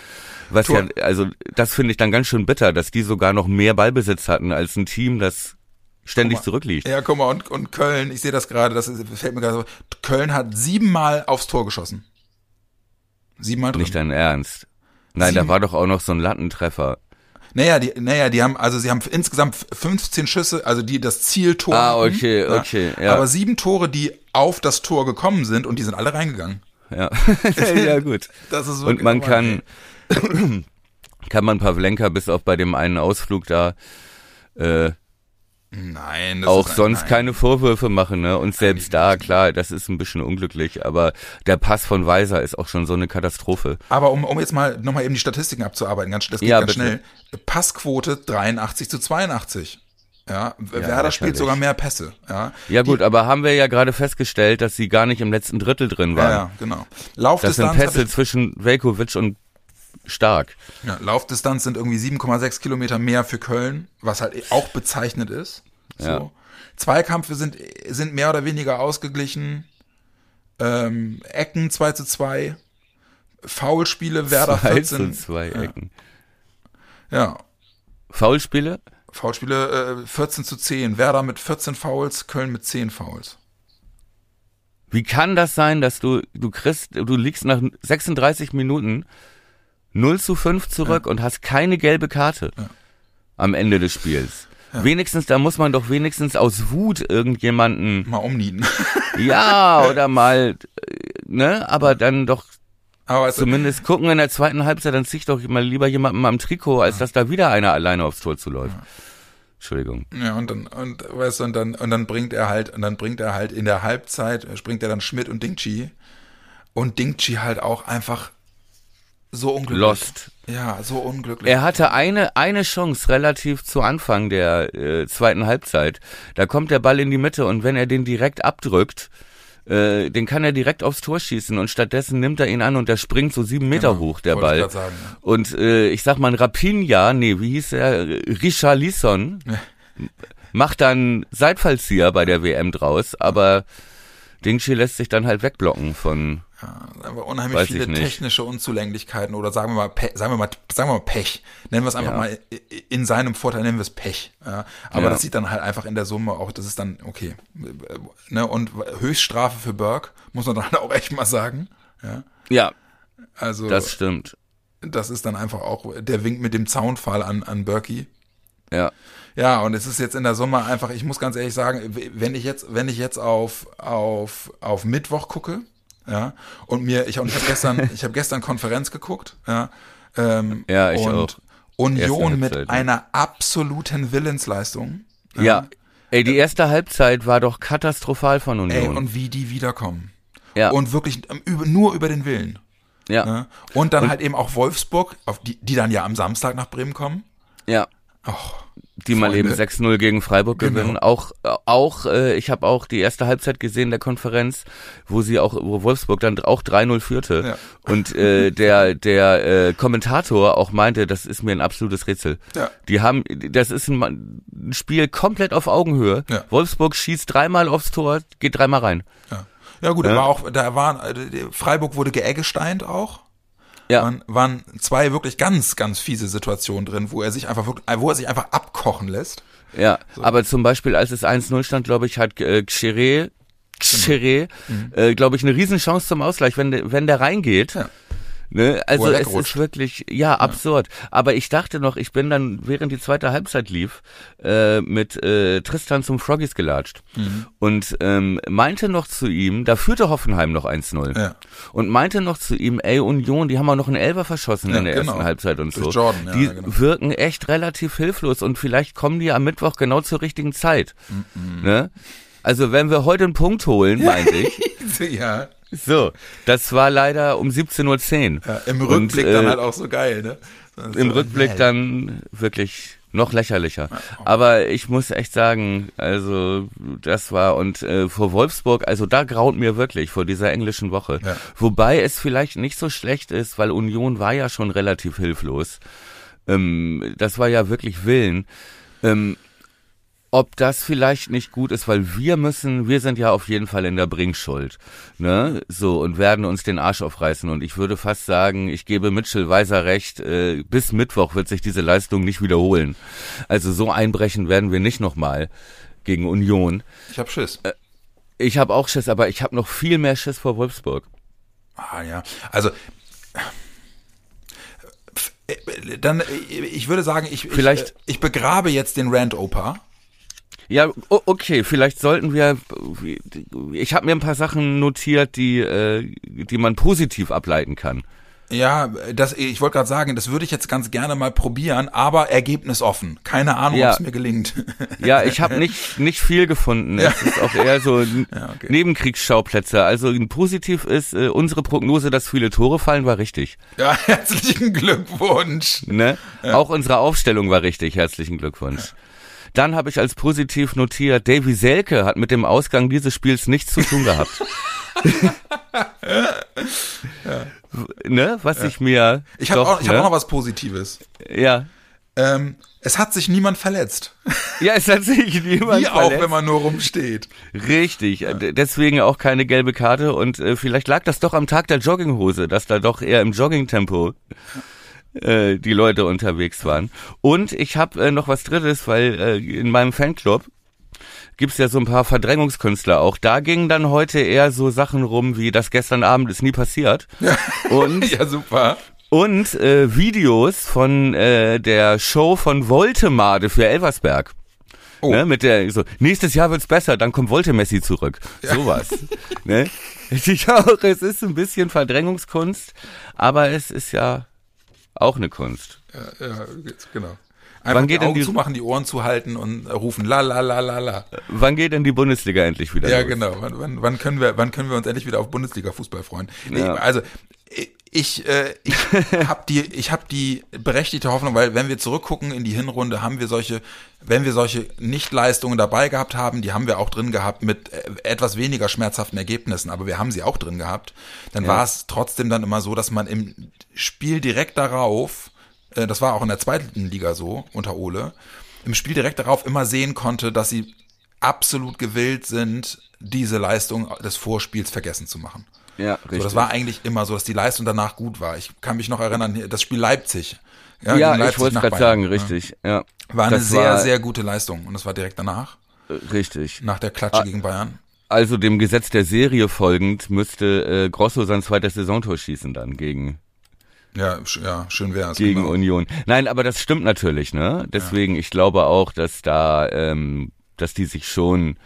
A: Was Tor. ja, also das finde ich dann ganz schön bitter, dass die sogar noch mehr Ballbesitz hatten als ein Team, das ständig zurückliegt.
B: Ja, guck mal, und, und Köln, ich sehe das gerade, das fällt mir gerade so, Köln hat siebenmal aufs Tor geschossen.
A: Siebenmal drin. Nicht dein Ernst. Nein, Sieben. da war doch auch noch so ein Lattentreffer.
B: Naja, die, naja, die haben, also sie haben insgesamt 15 Schüsse, also die das Zieltor.
A: Ah,
B: hatten,
A: okay, okay, ja.
B: Aber sieben Tore, die auf das Tor gekommen sind und die sind alle reingegangen.
A: Ja, [LAUGHS] ja gut.
B: Das ist
A: Und man
B: normal.
A: kann, [CLEARS THROAT] kann man Pavlenka bis auf bei dem einen Ausflug da äh,
B: Nein, das
A: auch sonst
B: nein.
A: keine Vorwürfe machen, ne? Und selbst da, klar, das ist ein bisschen unglücklich, aber der Pass von Weiser ist auch schon so eine Katastrophe.
B: Aber um, um jetzt mal nochmal eben die Statistiken abzuarbeiten, ganz, das geht
A: Ja,
B: ganz
A: bitte.
B: schnell. Passquote 83 zu 82. Ja, Werder spielt sogar mehr Pässe. Ja,
A: Ja gut, aber haben wir ja gerade festgestellt, dass sie gar nicht im letzten Drittel drin
B: ja,
A: waren.
B: ja genau.
A: Das sind
B: Laufdistanz,
A: Pässe zwischen Velkovic und Stark.
B: ja, Laufdistanz sind irgendwie 7,6 Kilometer mehr für Köln, was halt auch bezeichnet ist. So.
A: Ja.
B: Zweikämpfe sind, sind mehr oder weniger ausgeglichen. Ähm, Ecken 2 zu 2. Foulspiele, Werder
A: 2
B: 14.
A: zu 2 Ecken.
B: Ja,
A: Foulspiele?
B: Foulspiele äh, 14 zu 10. Werder mit 14 Fouls, Köln mit 10 Fouls.
A: Wie kann das sein, dass du, du kriegst, du liegst nach 36 Minuten 0 zu 5 zurück und hast keine gelbe Karte am Ende des Spiels? Wenigstens, da muss man doch wenigstens aus Wut irgendjemanden,
B: Mal umnieten. [LAUGHS]
A: ja, oder mal, äh, ne, aber dann doch
B: Aber es,
A: zumindest gucken in der zweiten Halbzeit, dann zieh ich doch mal lieber jemanden am Trikot, als dass da wieder einer alleine aufs Tor zuläuft. Entschuldigung.
B: ja, und dann, und, weißt du, und dann, und dann bringt er halt, und dann bringt er halt in der Halbzeit, springt er dann Schmidt und Dingchi. Und Dingchi halt auch einfach so unglücklich.
A: Lost.
B: Ja, so unglücklich.
A: Er hatte eine, eine Chance relativ zu Anfang der äh, zweiten Halbzeit. Da kommt der Ball in die Mitte und wenn er den direkt abdrückt, äh, den kann er direkt aufs Tor schießen und stattdessen nimmt er ihn an und der springt so sieben Meter
B: Genau,
A: hoch, der
B: ich
A: Ball.
B: grad sagen, ja.
A: Und äh, ich sag mal, ein Rapinha, nee, wie hieß er? Richarlison [LAUGHS] macht dann Seitfallzieher bei der WM draus, aber Dingshi lässt sich dann halt wegblocken von
B: aber unheimlich
A: Weiß
B: viele technische Unzulänglichkeiten oder sagen wir mal, Pe sagen wir mal, sagen wir mal Pech. Nennen wir es einfach
A: Ja.
B: mal in seinem Vorteil nennen wir es Pech. Ja, aber
A: Ja.
B: das sieht dann halt einfach in der Summe auch, das ist dann okay. Ne, und Höchststrafe für Burke muss man [LAUGHS] dann auch echt mal sagen. Ja,
A: Ja,
B: also
A: das stimmt.
B: das ist dann einfach auch der Wink mit dem Zaunfall an an Berkey.
A: Ja.
B: Ja, und es ist jetzt in der Summe einfach, ich muss ganz ehrlich sagen, wenn ich jetzt, wenn ich jetzt auf, auf, auf Mittwoch gucke, ja, und mir, ich, und ich habe gestern, [LAUGHS] ich habe gestern Konferenz geguckt, ja, ähm,
A: Ja, ich
B: und
A: auch.
B: Union mit
A: Halbzeit, ja.
B: einer absoluten Willensleistung.
A: Ja. Ey, die erste Halbzeit war doch katastrophal von
B: Ey,
A: Union.
B: und wie die wiederkommen.
A: ja.
B: Und wirklich ähm, nur über den Willen.
A: ja.
B: Ne? Und dann halt eben auch Wolfsburg, auf die, die dann ja am Samstag nach Bremen kommen.
A: ja.
B: Och,
A: Die mal eben
B: Freunde.
A: 6-0 gegen Freiburg
B: Genau.
A: gewinnen. Auch, auch, äh, ich habe auch die erste Halbzeit gesehen der Konferenz, wo sie auch, wo Wolfsburg dann auch 3-0 führte.
B: Ja.
A: Und äh, der, der äh, Kommentator auch meinte, das ist mir ein absolutes Rätsel.
B: Ja.
A: Die haben, das ist ein, ein Spiel komplett auf Augenhöhe.
B: Ja.
A: Wolfsburg schießt dreimal aufs Tor, geht dreimal rein.
B: ja. Ja gut, da war auch, da waren, äh, Freiburg wurde geeggesteint auch.
A: Ja.
B: waren, waren zwei wirklich ganz, ganz fiese Situationen drin, wo er sich einfach wirklich, wo er sich einfach abkochen lässt.
A: Ja, aber zum Beispiel, als es 1-0 stand, glaube ich, hat äh, Xere, Xere,
B: Mhm.
A: äh, glaube ich, eine Riesenchance zum Ausgleich, wenn, der- wenn der reingeht.
B: Ja.
A: Ne? Also es ist wirklich, ja, absurd. Aber ich dachte noch, ich bin dann, während die zweite Halbzeit lief, äh, mit äh, Tristan zum Froggies gelatscht
B: Mhm.
A: und ähm, meinte noch zu ihm, da führte Hoffenheim noch 1-0
B: Ja.
A: und meinte noch zu ihm, ey Union, die haben auch noch einen Elfer verschossen
B: Ja,
A: in der
B: genau.
A: ersten Halbzeit und
B: Durch
A: so.
B: Jordan, ja,
A: die
B: genau.
A: wirken echt relativ hilflos und vielleicht kommen die am Mittwoch genau zur richtigen Zeit. Ne? Also wenn wir heute einen Punkt holen, [LAUGHS] meinte ich.
B: ja.
A: So, das war leider um 17.10 Uhr.
B: ja. Im
A: Und,
B: Rückblick
A: äh,
B: dann halt auch so geil, ne? Das
A: Im Rückblick dann wirklich noch lächerlicher. Aber ich muss echt sagen, also das war und äh, vor Wolfsburg, also da graut mir wirklich vor dieser englischen Woche.
B: Ja.
A: Wobei es vielleicht nicht so schlecht ist, weil Union war ja schon relativ hilflos. Ähm, das war ja wirklich Willen. Ähm, ob das vielleicht nicht gut ist, weil wir müssen, wir sind ja auf jeden Fall in der Bringschuld, ne, so und werden uns den Arsch aufreißen und ich würde fast sagen, ich gebe Mitchell Weiser recht, äh, bis Mittwoch wird sich diese Leistung nicht wiederholen. Also so einbrechen werden wir nicht nochmal gegen Union.
B: Ich hab Schiss.
A: Ich habe auch Schiss, aber ich habe noch viel mehr Schiss vor Wolfsburg.
B: Ah ja, also dann, ich würde sagen, ich,
A: Vielleicht-
B: ich, ich begrabe jetzt den Rant-Opa.
A: Ja, okay, vielleicht sollten wir. Ich habe mir ein paar Sachen notiert, die, äh, die man positiv ableiten kann.
B: Ja, das, ich wollte gerade sagen, das würde ich jetzt ganz gerne mal probieren, aber ergebnisoffen. Keine Ahnung,
A: Ja.
B: ob es mir gelingt. [LAUGHS]
A: Ja, ich habe nicht nicht viel gefunden. Es ist auch eher so [LAUGHS] n-
B: okay.
A: Nebenkriegsschauplätze. Also positiv ist äh, unsere Prognose, dass viele Tore fallen, war richtig.
B: ja, [LAUGHS] herzlichen Glückwunsch.
A: Ne? Auch unsere Aufstellung war richtig. Herzlichen Glückwunsch. Dann habe ich als positiv notiert, Davy Selke hat mit dem Ausgang dieses Spiels nichts zu tun gehabt. [LAUGHS] Ne? Was ich mir.
B: Ich habe auch, ich hab
A: ne?
B: auch noch was Positives.
A: Ja.
B: Ähm, es hat sich niemand verletzt.
A: Ja, es hat sich niemand
B: Wie auch,
A: verletzt.
B: wenn man nur rumsteht.
A: Richtig, äh, deswegen auch keine gelbe Karte und äh, vielleicht lag das doch am Tag der Jogginghose, dass da doch eher im Joggingtempo äh, die Leute unterwegs waren. Und ich habe äh, noch was Drittes, weil äh, in meinem Fanclub gibt's ja so ein paar Verdrängungskünstler auch. Da gingen dann heute eher so Sachen rum, wie das gestern Abend ist nie passiert. [LAUGHS] Und
B: Ja, super.
A: und äh, Videos von äh, der Show von Voltemade für Elversberg.
B: Oh.
A: Ne, mit der so nächstes Jahr wird's besser, dann kommt Volte-Messi zurück. Sowas. [LAUGHS] ne? Ich auch, es ist ein bisschen Verdrängungskunst, aber es ist ja auch eine Kunst.
B: Ja, ja, genau. Einfach
A: Wann
B: die
A: geht denn
B: Augen
A: die-
B: zumachen, die Ohren zuhalten und rufen la la la la la.
A: Wann geht denn die Bundesliga endlich wieder
B: Ja,
A: los?
B: genau. Wann, wann, wann können wir, wann können wir uns endlich wieder auf Bundesliga-Fußball freuen?
A: Ja.
B: Also ich, äh, ich [LAUGHS] habe die, ich habe die berechtigte Hoffnung, weil wenn wir zurückgucken in die Hinrunde, haben wir solche, wenn wir solche Nichtleistungen dabei gehabt haben, die haben wir auch drin gehabt mit äh, etwas weniger schmerzhaften Ergebnissen, aber wir haben sie auch drin gehabt. Dann
A: Ja.
B: war es trotzdem dann immer so, dass man im Spiel direkt darauf, äh, das war auch in der zweiten Liga so unter Ole, im Spiel direkt darauf immer sehen konnte, dass sie absolut gewillt sind, diese Leistung des Vorspiels vergessen zu machen.
A: Ja, richtig.
B: So, das war eigentlich immer so, dass die Leistung danach gut war. Ich kann mich noch erinnern, das Spiel Leipzig.
A: ja, ich
B: Leipzig
A: wollte
B: nach
A: gerade sagen, richtig. Ja.
B: Ja. War eine
A: Das
B: sehr,
A: war-
B: sehr gute Leistung. Und das war direkt danach,
A: äh, Richtig.
B: nach der Klatsche
A: Ah.
B: gegen Bayern.
A: Also dem Gesetz der Serie folgend müsste äh, Grosso sein zweites Saisontor schießen dann gegen
B: Ja, ja schön wär's.
A: gegen
B: genau.
A: Union. Nein, aber das stimmt natürlich, ne? Deswegen, ich glaube auch, dass da, ähm, dass die sich schon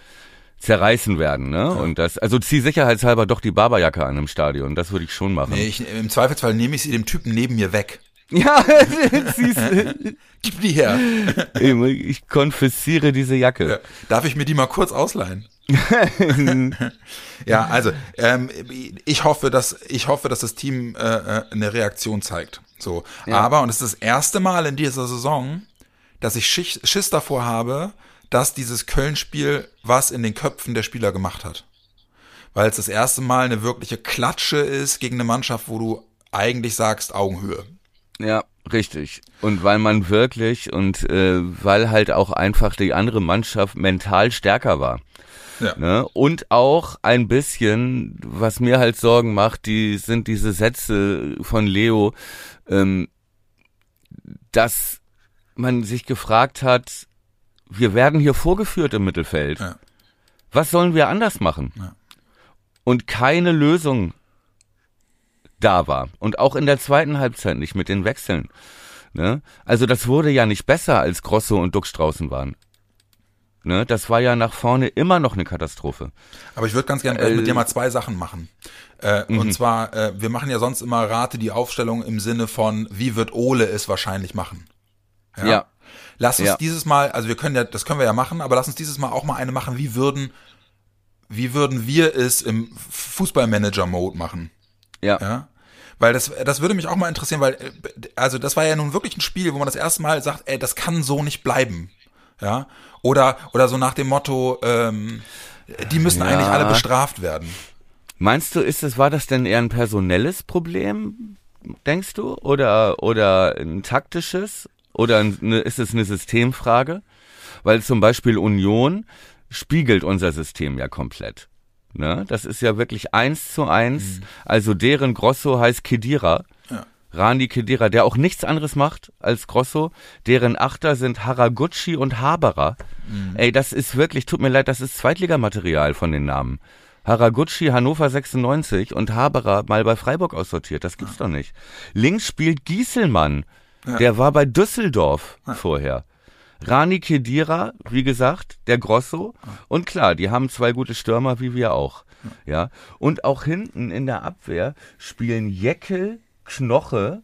A: zerreißen werden, ne? Und das, also zieh sicherheitshalber doch die Barberjacke an im Stadion. Das würde ich schon machen.
B: Nee, ich, Im Zweifelsfall nehme ich sie dem Typen neben mir weg.
A: Ja, [LAUGHS] siehst [LAUGHS]
B: Gib die her. [LAUGHS]
A: du, ich konfisziere diese Jacke.
B: Ja. Darf ich mir die mal kurz ausleihen? ja, also ähm, ich hoffe, dass ich hoffe, dass das Team äh, äh, eine Reaktion zeigt. So, aber und es ist das erste Mal in dieser Saison, dass ich Schiss, Schiss davor habe, dass dieses Köln-Spiel was in den Köpfen der Spieler gemacht hat, weil es das erste Mal eine wirkliche Klatsche ist gegen eine Mannschaft, wo du eigentlich sagst Augenhöhe.
A: Ja, richtig. Und weil man wirklich und äh, weil halt auch einfach die andere Mannschaft mental stärker war.
B: Ja.
A: Ne? Und auch ein bisschen, was mir halt Sorgen macht, die sind diese Sätze von Leo, ähm, dass man sich gefragt hat, wir werden hier vorgeführt im Mittelfeld.
B: Ja.
A: Was sollen wir anders machen?
B: Ja.
A: Und keine Lösung da war. Und auch in der zweiten Halbzeit nicht mit den Wechseln. Ne? Also das wurde ja nicht besser, als Grosso und Dux draußen waren. Ne? Das war ja nach vorne immer noch eine Katastrophe.
B: Aber ich würde ganz gerne gleich mit dir mal zwei Sachen machen. Äh, Und zwar, äh, wir machen ja sonst immer Rate die Aufstellung im Sinne von, wie wird Ole es wahrscheinlich machen?
A: Ja.
B: Lass uns
A: Ja.
B: dieses Mal, also wir können ja, das können wir ja machen, aber lass uns dieses Mal auch mal eine machen, wie würden, wie würden wir es im Fußballmanager-Mode machen?
A: Ja.
B: Ja. Weil das, das würde mich auch mal interessieren, weil, äh, also das war ja nun wirklich ein Spiel, wo man das erste Mal sagt, ey, das kann so nicht bleiben. Ja. Oder, oder so nach dem Motto, ähm, die müssen
A: Ja.
B: eigentlich alle bestraft werden.
A: Meinst du, ist es, war das denn eher ein personelles Problem, denkst du? Oder, oder ein taktisches? Oder eine, ist es eine Systemfrage? Weil zum Beispiel Union spiegelt unser System ja komplett. Ne? Das ist ja wirklich eins zu eins. Also deren Grosso heißt Kedira.
B: Ja.
A: Rani Kedira, der auch nichts anderes macht als Grosso. Deren Achter sind Haraguchi und Haberer. Ey, das ist wirklich, tut mir leid, das ist Zweitligamaterial von den Namen. Haraguchi Hannover 96 und Haberer mal bei Freiburg aussortiert. Das gibt's doch nicht. Links spielt Gieselmann. Der war bei Düsseldorf vorher. Rani Kedira, wie gesagt, der Grosso. Und klar, die haben zwei gute Stürmer, wie wir auch. Ja. Und auch hinten in der Abwehr spielen Jeckel, Knoche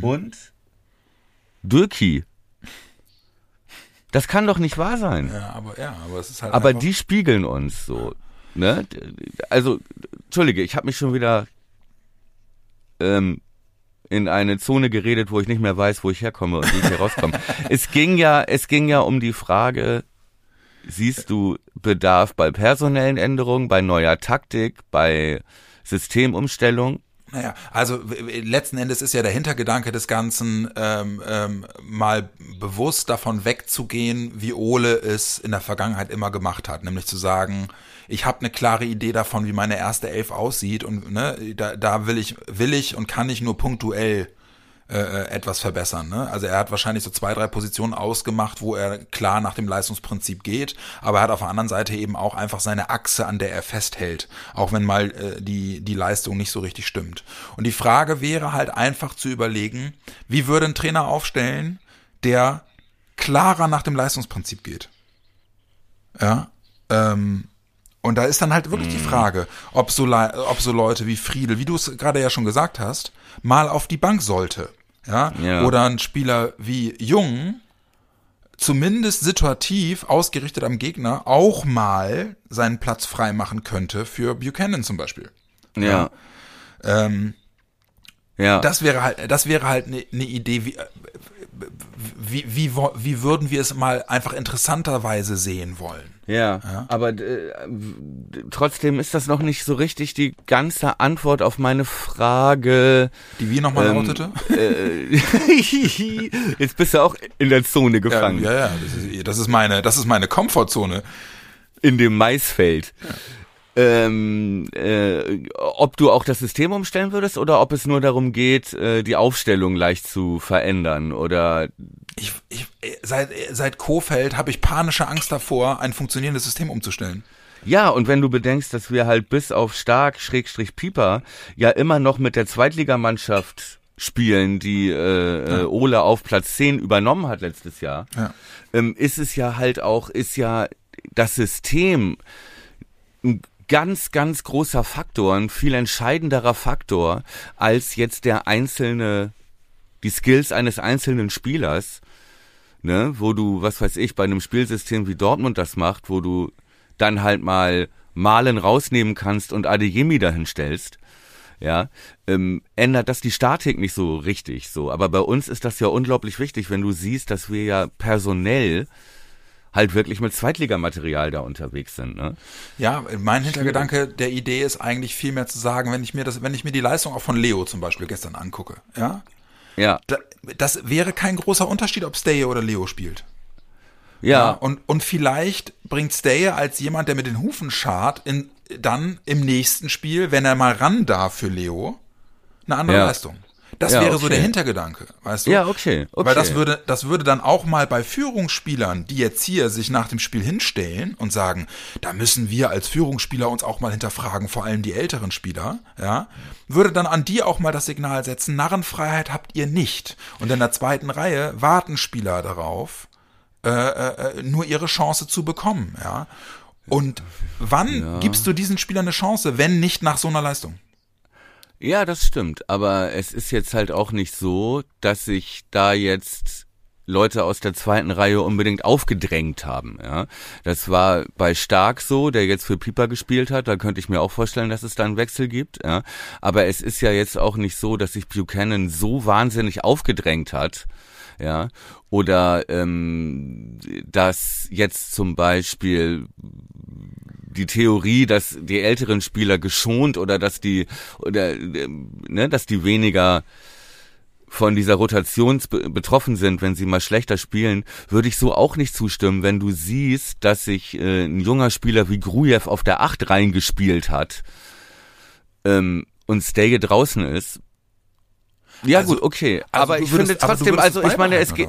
A: und Dürki. Das kann doch nicht wahr sein.
B: Ja, aber ja, aber es ist halt
A: Aber die spiegeln uns so. Ne? Also, Entschuldige, ich habe mich schon wieder ähm, in eine Zone geredet, wo ich nicht mehr weiß, wo ich herkomme und wie ich hier rauskomme. [LAUGHS] es ging ja, es ging ja um die Frage, siehst du Bedarf bei personellen Änderungen, bei neuer Taktik, bei Systemumstellung?
B: Naja, also letzten Endes ist ja der Hintergedanke des Ganzen, ähm, ähm, mal bewusst davon wegzugehen, wie Ole es in der Vergangenheit immer gemacht hat, nämlich zu sagen, ich habe eine klare Idee davon, wie meine erste Elf aussieht und ne, da, da will ich, will ich und kann ich nur punktuell äh, äh, etwas verbessern. Ne? Also er hat wahrscheinlich so zwei, drei Positionen ausgemacht, wo er klar nach dem Leistungsprinzip geht, aber er hat auf der anderen Seite eben auch einfach seine Achse, an der er festhält, auch wenn mal äh, die, die Leistung nicht so richtig stimmt. Und die Frage wäre halt einfach zu überlegen, wie würde ein Trainer aufstellen, der klarer nach dem Leistungsprinzip geht. Ja, ähm, und da ist dann halt wirklich die Frage, ob so, ob so Leute wie Friedel, wie du es gerade ja schon gesagt hast, mal auf die Bank sollte. Ja?
A: Ja.
B: Oder ein Spieler wie Jung, zumindest situativ ausgerichtet am Gegner, auch mal seinen Platz frei machen könnte für Buchanan zum Beispiel.
A: Ja.
B: Ähm,
A: Ja.
B: das wäre halt, das wäre halt eine ne Idee, wie, äh, wie, wie, wie würden wir es mal einfach interessanterweise sehen wollen.
A: Ja, aber äh, trotzdem ist das noch nicht so richtig die ganze Antwort auf meine Frage.
B: Die wie nochmal
A: Ähm,
B: lautete?
A: Äh, [LAUGHS] jetzt bist du auch in der Zone
B: Ja,
A: gefangen,
B: ja, ja, das ist, das ist meine, das ist meine Komfortzone.
A: in dem Maisfeld. Ähm, äh, ob du auch das System umstellen würdest oder ob es nur darum geht, äh, die Aufstellung leicht zu verändern oder
B: Ich, ich, seit, seit Kofeld habe ich panische Angst davor, ein funktionierendes System umzustellen.
A: Ja, und wenn du bedenkst, dass wir halt bis auf Stark, Schrägstrich Pieper, ja immer noch mit der Zweitligamannschaft spielen, die äh, äh, Ole auf Platz 10 übernommen hat letztes Jahr,
B: Ja.
A: ähm, ist es ja halt auch, ist ja das System ein ganz, ganz großer Faktor, ein viel entscheidenderer Faktor als jetzt der einzelne, die Skills eines einzelnen Spielers, ne, wo du, was weiß ich, bei einem Spielsystem wie Dortmund das macht, wo du dann halt mal Malen rausnehmen kannst und Adeyemi dahin stellst, ja, ähm, ändert das die Statik nicht so richtig so. Aber bei uns ist das ja unglaublich wichtig, wenn du siehst, dass wir ja personell halt wirklich mit Zweitligamaterial da unterwegs sind, ne?
B: Ja, mein Hintergedanke der Idee ist eigentlich viel mehr zu sagen, wenn ich mir das, wenn ich mir die Leistung auch von Leo zum Beispiel gestern angucke, ja,
A: Ja,
B: da, das wäre kein großer Unterschied, ob Stay oder Leo spielt.
A: ja,
B: Und, und vielleicht bringt Stay als jemand, der mit den Hufen schart, in, dann im nächsten Spiel, wenn er mal ran darf für Leo, eine andere
A: Ja.
B: Leistung. Das
A: Ja,
B: wäre so
A: okay.
B: der Hintergedanke, weißt du?
A: Ja, okay, okay.
B: Weil das würde, das würde dann auch mal bei Führungsspielern, die jetzt hier sich nach dem Spiel hinstellen und sagen, da müssen wir als Führungsspieler uns auch mal hinterfragen, vor allem die älteren Spieler, ja, würde dann an die auch mal das Signal setzen, Narrenfreiheit habt ihr nicht. Und in der zweiten Reihe warten Spieler darauf, äh, äh, nur ihre Chance zu bekommen, ja. Und wann gibst du diesen Spielern eine Chance, wenn nicht nach so einer Leistung?
A: Ja, das stimmt. Aber es ist jetzt halt auch nicht so, dass sich da jetzt Leute aus der zweiten Reihe unbedingt aufgedrängt haben. Ja, das war bei Stark so, der jetzt für Pieper gespielt hat. Da könnte ich mir auch vorstellen, dass es da einen Wechsel gibt. Ja, aber es ist ja jetzt auch nicht so, dass sich Buchanan so wahnsinnig aufgedrängt hat. Ja, oder ähm, dass jetzt zum Beispiel die Theorie, dass die älteren Spieler geschont oder dass die oder ne, dass die weniger von dieser Rotation be- betroffen sind, wenn sie mal schlechter spielen, würde ich so auch nicht zustimmen, wenn du siehst, dass sich äh, ein junger Spieler wie Grujew auf der Acht reingespielt hat ähm, und Stege draußen ist. Ja
B: Also-
A: gut, okay,
B: also
A: aber
B: du
A: ich finde trotzdem, also ich meine, es geht,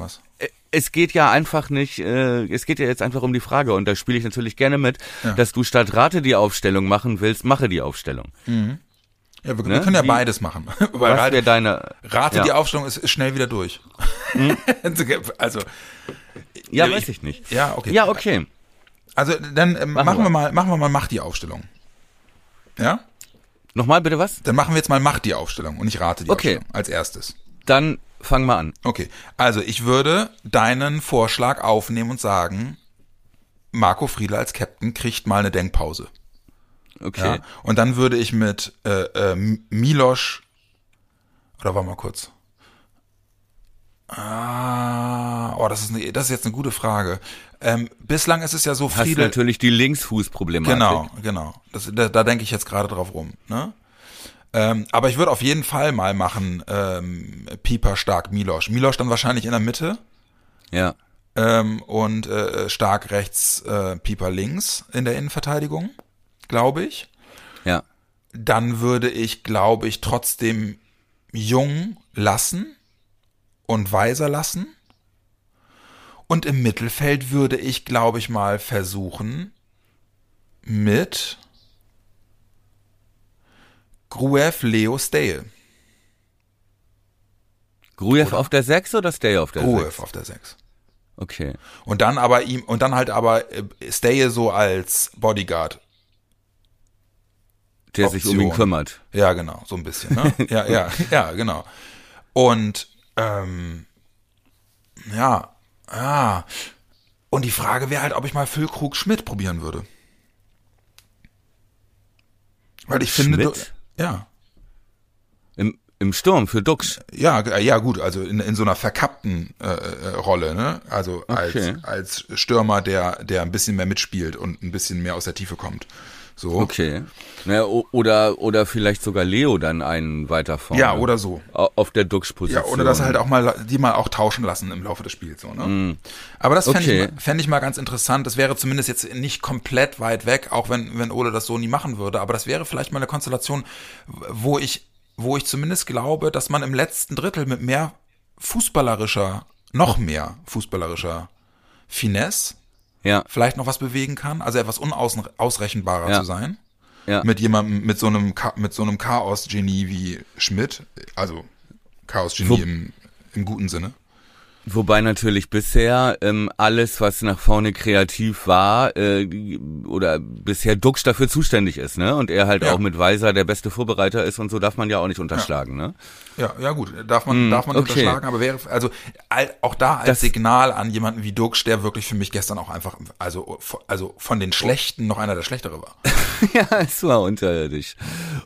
A: es geht ja einfach nicht, äh, es geht ja jetzt einfach um die Frage und da spiele ich natürlich gerne mit,
B: Ja.
A: dass du statt Rate die Aufstellung machen willst, mache die Aufstellung.
B: Ja, wir,
A: Ne?
B: wir können ja
A: Wie-
B: beides machen. [LAUGHS] Weil
A: Was wäre deine...
B: rate
A: ja.
B: die Aufstellung ist, ist schnell wieder durch. [LAUGHS] also,
A: Ja,
B: Ja,
A: weiß
B: ich-
A: ich nicht.
B: ja, okay.
A: Ja, okay.
B: Also dann ähm, machen,
A: Machen
B: wir
A: wir.
B: mal, machen wir mal Mach die Aufstellung. Ja?
A: Nochmal bitte was?
B: Dann machen wir jetzt mal Mach die Aufstellung und ich rate die
A: Okay.
B: Aufstellung als erstes.
A: Dann fang mal an.
B: Okay, also ich würde deinen Vorschlag aufnehmen und sagen, Marco Friedl als Captain kriegt mal eine Denkpause.
A: Okay.
B: Ja? Und dann würde ich mit äh, äh, Milosch oder warte mal kurz. Ah, oh, das ist, eine, das ist jetzt eine gute Frage. Ähm, bislang ist es ja so,
A: Hast
B: Friedel.
A: natürlich die Linksfußproblematik.
B: Genau, genau. Das, da, da denke ich jetzt gerade drauf rum. Ne? Ähm, aber ich würde auf jeden Fall mal machen, ähm, Pieper stark Milosch. Milosch dann wahrscheinlich in der Mitte
A: Ja.
B: ähm, und äh, stark rechts äh, Pieper links in der Innenverteidigung, glaube ich.
A: Ja.
B: Dann würde ich, glaube ich, trotzdem Jung lassen und Weiser lassen. Und im Mittelfeld würde ich, glaube ich, mal versuchen mit Gruev, Leo, Stale.
A: Grujew auf der 6 oder Stay auf der 6?
B: Gruev auf der 6.
A: Okay.
B: Und dann aber ihm, und dann halt aber äh, Stale so als Bodyguard.
A: Der sich um ihn
B: Option.
A: kümmert.
B: Ja, genau, so ein bisschen, ne? [LAUGHS] ja, ja, ja, genau. Und ähm, ja, ja. Und die Frage wäre halt, ob ich mal Füllkrug Schmidt probieren würde. Weil ich finde,
A: Schmidt?
B: Ja,
A: Im, Im Sturm für Dux.
B: ja, ja gut, also in, in so einer verkappten äh, äh, Rolle, ne? Also
A: Okay.
B: als, als Stürmer, der, der ein bisschen mehr mitspielt und ein bisschen mehr aus der Tiefe kommt. So.
A: Okay. O- oder, oder vielleicht sogar Leo dann einen weiter vorne.
B: Ja, oder so.
A: Au- Auf der
B: Ja,
A: Dux-Position.
B: oder das halt auch mal, die mal auch tauschen lassen im Laufe des Spiels, so, ne? Aber das fände
A: Mm. Okay.
B: ich, mal- fänd ich mal ganz interessant. Das wäre zumindest jetzt nicht komplett weit weg, auch wenn, wenn Ole das so nie machen würde. Aber das wäre vielleicht mal eine Konstellation, wo ich, wo ich zumindest glaube, dass man im letzten Drittel mit mehr fußballerischer, noch mehr fußballerischer Finesse
A: Ja,
B: vielleicht noch was bewegen kann. Also etwas unausrechenbarer
A: Ja.
B: zu sein.
A: ja.
B: Mit jemandem, mit so einem, mit so einem Chaos-Genie wie Schmidt. Also Chaos-Genie im, im guten Sinne.
A: Wobei natürlich bisher ähm, alles, was nach vorne kreativ war, äh, oder bisher Dux dafür zuständig ist, ne? Und er halt
B: Ja.
A: auch mit Weiser der beste Vorbereiter ist und so darf man ja auch nicht unterschlagen, ne?
B: Ja, ja gut, darf man, darf man
A: okay.
B: unterschlagen, aber wäre, also auch da als
A: Das-
B: Signal an jemanden wie Dux, der wirklich für mich gestern auch einfach, also, also von den Schlechten noch einer der Schlechtere war. [LAUGHS]
A: ja, es war unterirdisch.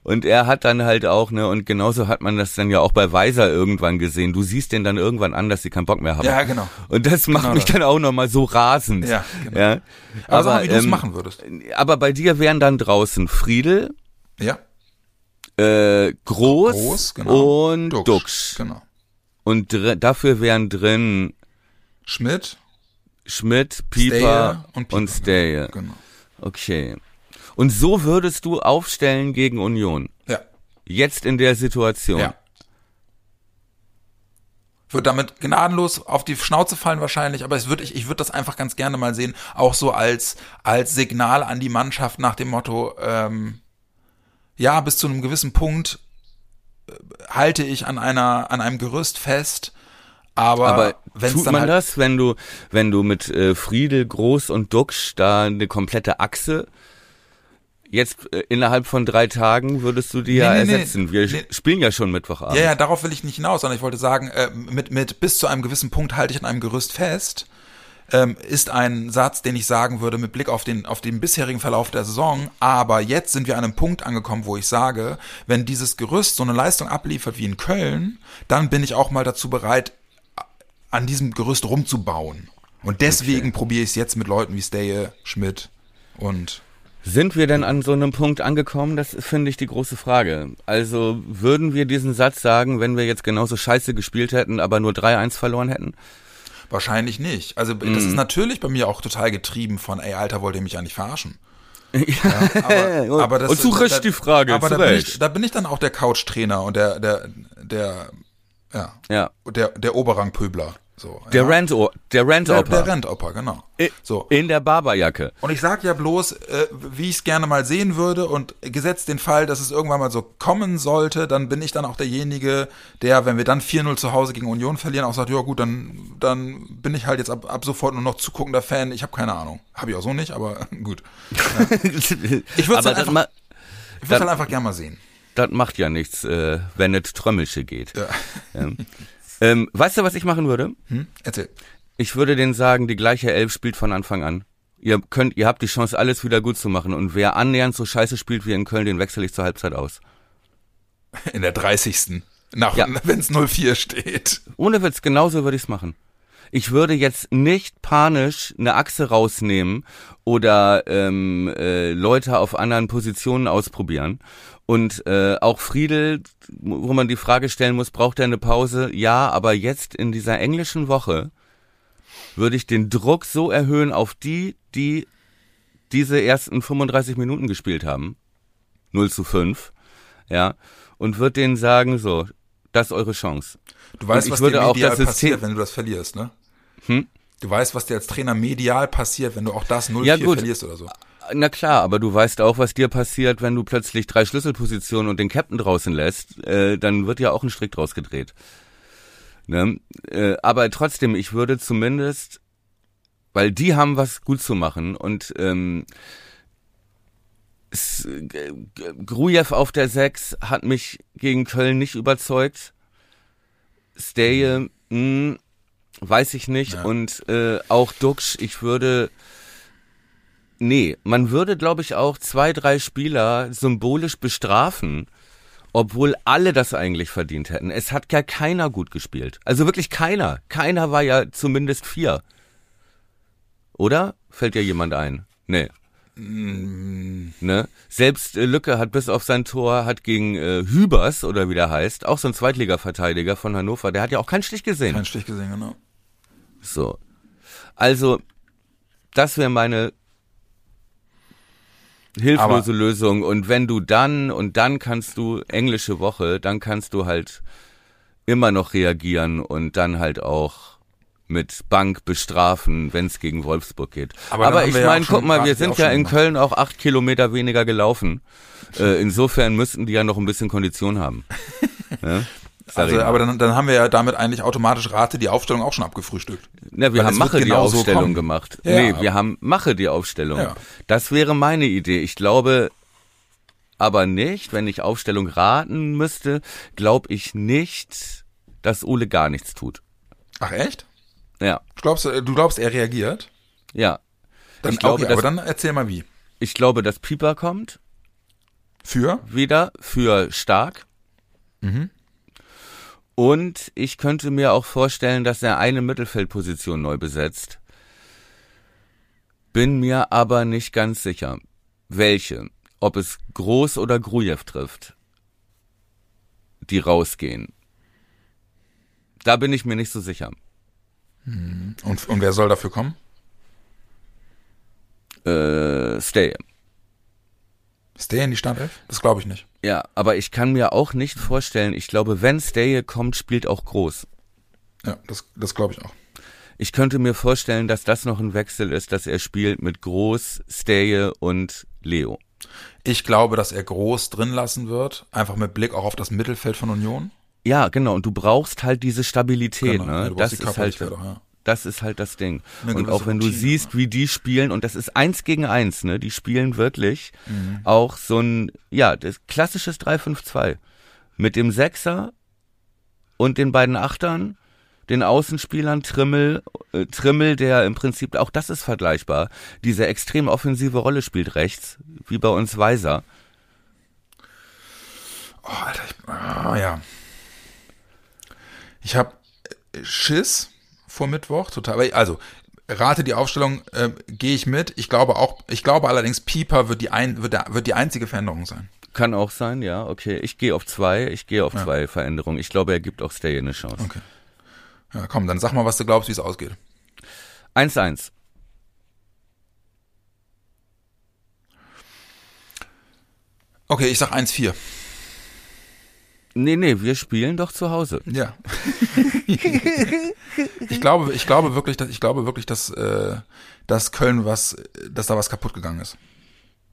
A: Und er hat dann halt auch, ne, und genauso hat man das dann ja auch bei Weiser irgendwann gesehen. Du siehst den dann irgendwann an, dass sie keinen Bock mehr haben.
B: Ja, genau.
A: Und das macht
B: Genau
A: mich
B: das.
A: dann auch nochmal so rasend.
B: Ja, genau.
A: ja.
B: Aber, sag mal, wie du es machen würdest.
A: Aber bei dir wären dann draußen Friedel,
B: Ja,
A: äh, Groß,
B: Groß, genau.
A: und
B: Dux.
A: Dux.
B: Genau.
A: Und dafür wären drin
B: Schmidt,
A: Schmidt, Pieper und,
B: und Pieper,
A: Stale.
B: genau.
A: Okay. Und so würdest du aufstellen gegen Union.
B: Ja,
A: Jetzt in der Situation.
B: ja. Wird damit gnadenlos auf die Schnauze fallen wahrscheinlich, aber es wird, ich, ich würde das einfach ganz gerne mal sehen, auch so als, als Signal an die Mannschaft nach dem Motto, ähm, ja, bis zu einem gewissen Punkt äh, halte ich an einer, an einem Gerüst fest, aber,
A: Aber tut man
B: halt,
A: das, wenn du, wenn du mit äh, Friedel, Groß und Duxch da eine komplette Achse jetzt äh, innerhalb von drei Tagen würdest du die ja
B: Nee, nee, nee.
A: ersetzen? Wir
B: Nee.
A: spielen ja schon Mittwochabend.
B: Ja, ja, darauf will ich nicht hinaus, sondern ich wollte sagen, äh, mit, mit bis zu einem gewissen Punkt halte ich an einem Gerüst fest, ähm, ist ein Satz, den ich sagen würde mit Blick auf den, auf den bisherigen Verlauf der Saison. Aber jetzt sind wir an einem Punkt angekommen, wo ich sage, wenn dieses Gerüst so eine Leistung abliefert wie in Köln, dann bin ich auch mal dazu bereit, an diesem Gerüst rumzubauen. Und deswegen probiere ich es jetzt mit Leuten wie Steje, Schmidt und
A: Sind wir denn an so einem Punkt angekommen? Das finde ich die große Frage. Also würden wir diesen Satz sagen, wenn wir jetzt genauso scheiße gespielt hätten, aber nur 3-1 verloren hätten?
B: Wahrscheinlich nicht. Also das
A: Mhm.
B: ist natürlich bei mir auch total getrieben von, ey Alter, wollt ihr mich eigentlich verarschen? [LAUGHS] Ja, aber, aber das,
A: Und zu Recht die Frage,
B: aber da bin, ich, da bin ich dann auch der Couch-Trainer und der, der, der, ja,
A: Ja.
B: der, der Oberrang-Pöbler. So,
A: Der
B: ja.
A: Rent, der Rent
B: Der,
A: Opa.
B: der Rentoper, genau.
A: I-
B: So.
A: In der Barberjacke.
B: Und ich sag ja bloß, äh, wie ich es gerne mal sehen würde und gesetzt den Fall, dass es irgendwann mal so kommen sollte, dann bin ich dann auch derjenige, der, wenn wir dann 4-0 zu Hause gegen Union verlieren, auch sagt, ja gut, dann, dann bin ich halt jetzt ab, ab sofort nur noch zuguckender Fan. Ich habe keine Ahnung. Habe ich auch so nicht, aber [LAUGHS] gut. [LAUGHS] Ich würd's
A: Aber
B: dann
A: das,
B: einfach- Ich würde
A: Dann-
B: halt einfach gerne mal sehen.
A: Das macht ja nichts, äh, wenn es Trömmelsche geht.
B: Ja.
A: Ja. ähm, weißt du, was ich machen würde?
B: Hm? Erzähl.
A: Ich würde denen sagen, die gleiche Elf spielt von Anfang an. Ihr könnt, ihr habt die Chance, alles wieder gut zu machen. Und wer annähernd so scheiße spielt wie in Köln, den wechsle ich zur Halbzeit aus. [LAUGHS]
B: In der 30. Nach,
A: Ja.
B: wenn es 0-4 steht.
A: Ohne Witz, genauso würde ich's machen. Ich würde jetzt nicht panisch eine Achse rausnehmen oder ähm, äh, Leute auf anderen Positionen ausprobieren. Und äh, auch Friedel, wo man die Frage stellen muss, braucht er eine Pause? Ja, aber jetzt in dieser englischen Woche würde ich den Druck so erhöhen auf die, die diese ersten 35 Minuten gespielt haben. 0 zu 5. Ja. Und würde denen sagen, so, das ist eure Chance.
B: Du weißt,
A: ich
B: was
A: würde
B: dir
A: auch
B: medial passiert, wenn du das verlierst, ne?
A: Hm?
B: Du weißt, was dir als Trainer medial passiert, wenn du auch das 0-4
A: Ja,
B: verlierst oder so.
A: Na klar, aber du weißt auch, was dir passiert, wenn du plötzlich drei Schlüsselpositionen und den Captain draußen lässt, äh, dann wird ja auch ein Strick draus gedreht. Ne? Äh, aber trotzdem, ich würde zumindest, weil die haben was gut zu machen und ähm, es, Grujew auf der 6 hat mich gegen Köln nicht überzeugt. Steje, mh, weiß ich nicht.
B: Ja.
A: Und äh, auch Duxch, ich würde Nee, man würde, glaube ich, auch zwei, drei Spieler symbolisch bestrafen, obwohl alle das eigentlich verdient hätten. Es hat ja keiner gut gespielt. Also wirklich keiner. Keiner war ja zumindest vier. Oder? Fällt dir jemand ein? Nee. Ne? Selbst äh, Lücke hat bis auf sein Tor, hat gegen äh, Hübers, oder wie der heißt, auch so ein Zweitliga-Verteidiger von Hannover, der hat ja auch keinen Stich gesehen.
B: Kein Stich gesehen, genau.
A: So. Also, das wäre meine hilflose Lösung. Und wenn du dann, und dann kannst du, englische Woche, dann kannst du halt immer noch reagieren und dann halt auch mit Bank bestrafen, wenn es gegen Wolfsburg geht.
B: Aber
A: Aber, ich
B: ja
A: meine, guck mal, wir sind ja in
B: Aufstellung
A: Köln auch acht Kilometer weniger gelaufen. Äh, insofern müssten die ja noch ein bisschen Kondition haben. [LAUGHS] Ja?
B: Also, aber dann, dann haben wir ja damit eigentlich automatisch Rate die Aufstellung auch schon abgefrühstückt.
A: Na, wir
B: Weil
A: haben Mache die
B: genau so
A: Aufstellung
B: kommen.
A: gemacht.
B: Ja,
A: nee,
B: aber-
A: wir haben Mache die Aufstellung.
B: Ja.
A: Das wäre meine Idee. Ich glaube aber nicht, wenn ich Aufstellung raten müsste, glaube ich nicht, dass Ole gar nichts tut.
B: Ach echt?
A: Ja,
B: Du glaubst, du glaubst, er reagiert?
A: ja.
B: Dann,
A: Ich glaube,
B: okay, aber
A: dass-
B: dann erzähl mal wie.
A: Ich glaube, dass Pieper kommt
B: Für?
A: wieder für stark.
B: Mhm.
A: Und ich könnte mir auch vorstellen, dass er eine Mittelfeldposition neu besetzt. Bin mir aber nicht ganz sicher, welche. Ob es Groß oder Grujew trifft, die rausgehen. Da bin ich mir nicht so sicher.
B: Und, und wer soll dafür kommen?
A: Äh, stay.
B: Der in die Startelf? Das glaube ich nicht.
A: Ja, aber ich kann mir auch nicht vorstellen, ich glaube, wenn Stay kommt, spielt auch Groß.
B: Ja, das, das glaube ich auch.
A: Ich könnte mir vorstellen, dass das noch ein Wechsel ist, dass er spielt mit Groß, Steje und Leo.
B: Ich glaube, dass er groß drin lassen wird, einfach mit Blick auch auf das Mittelfeld von Union.
A: Ja, genau. Und du brauchst halt diese Stabilität.
B: Genau, ja,
A: Ne?
B: du
A: Das ist halt,
B: auch, ja.
A: Das ist halt das Ding. Und auch wenn du
B: Routine,
A: siehst, wie die spielen, und das ist eins gegen eins, ne? Die spielen wirklich
B: Mhm.
A: auch so ein, ja, das klassisches 3-5-2 mit dem Sechser und den beiden Achtern, den Außenspielern Trimmel, äh, Trimmel, der im Prinzip auch das ist vergleichbar, diese extrem offensive Rolle spielt rechts, wie bei uns Weiser.
B: Oh, Alter, ich, ah, ja. Ich habe Schiss vor Mittwoch, total. Also, rate die Aufstellung, äh, gehe ich mit. Ich glaube auch, ich glaube allerdings, Pieper wird die, ein, wird, der, wird die einzige Veränderung sein.
A: Kann auch sein, ja, okay. Ich gehe auf zwei, ich gehe auf zwei Veränderungen. Ich glaube, er gibt auch Stay eine Chance.
B: Okay. Ja, komm, dann sag mal, was du glaubst, wie es ausgeht.
A: 1-1.
B: Okay, ich sag 1-4.
A: Nee, nee, wir spielen doch zu Hause.
B: Ja. [LAUGHS] ich glaube, ich glaube wirklich, dass ich glaube wirklich, dass, äh, dass Köln was, dass da was kaputt gegangen ist.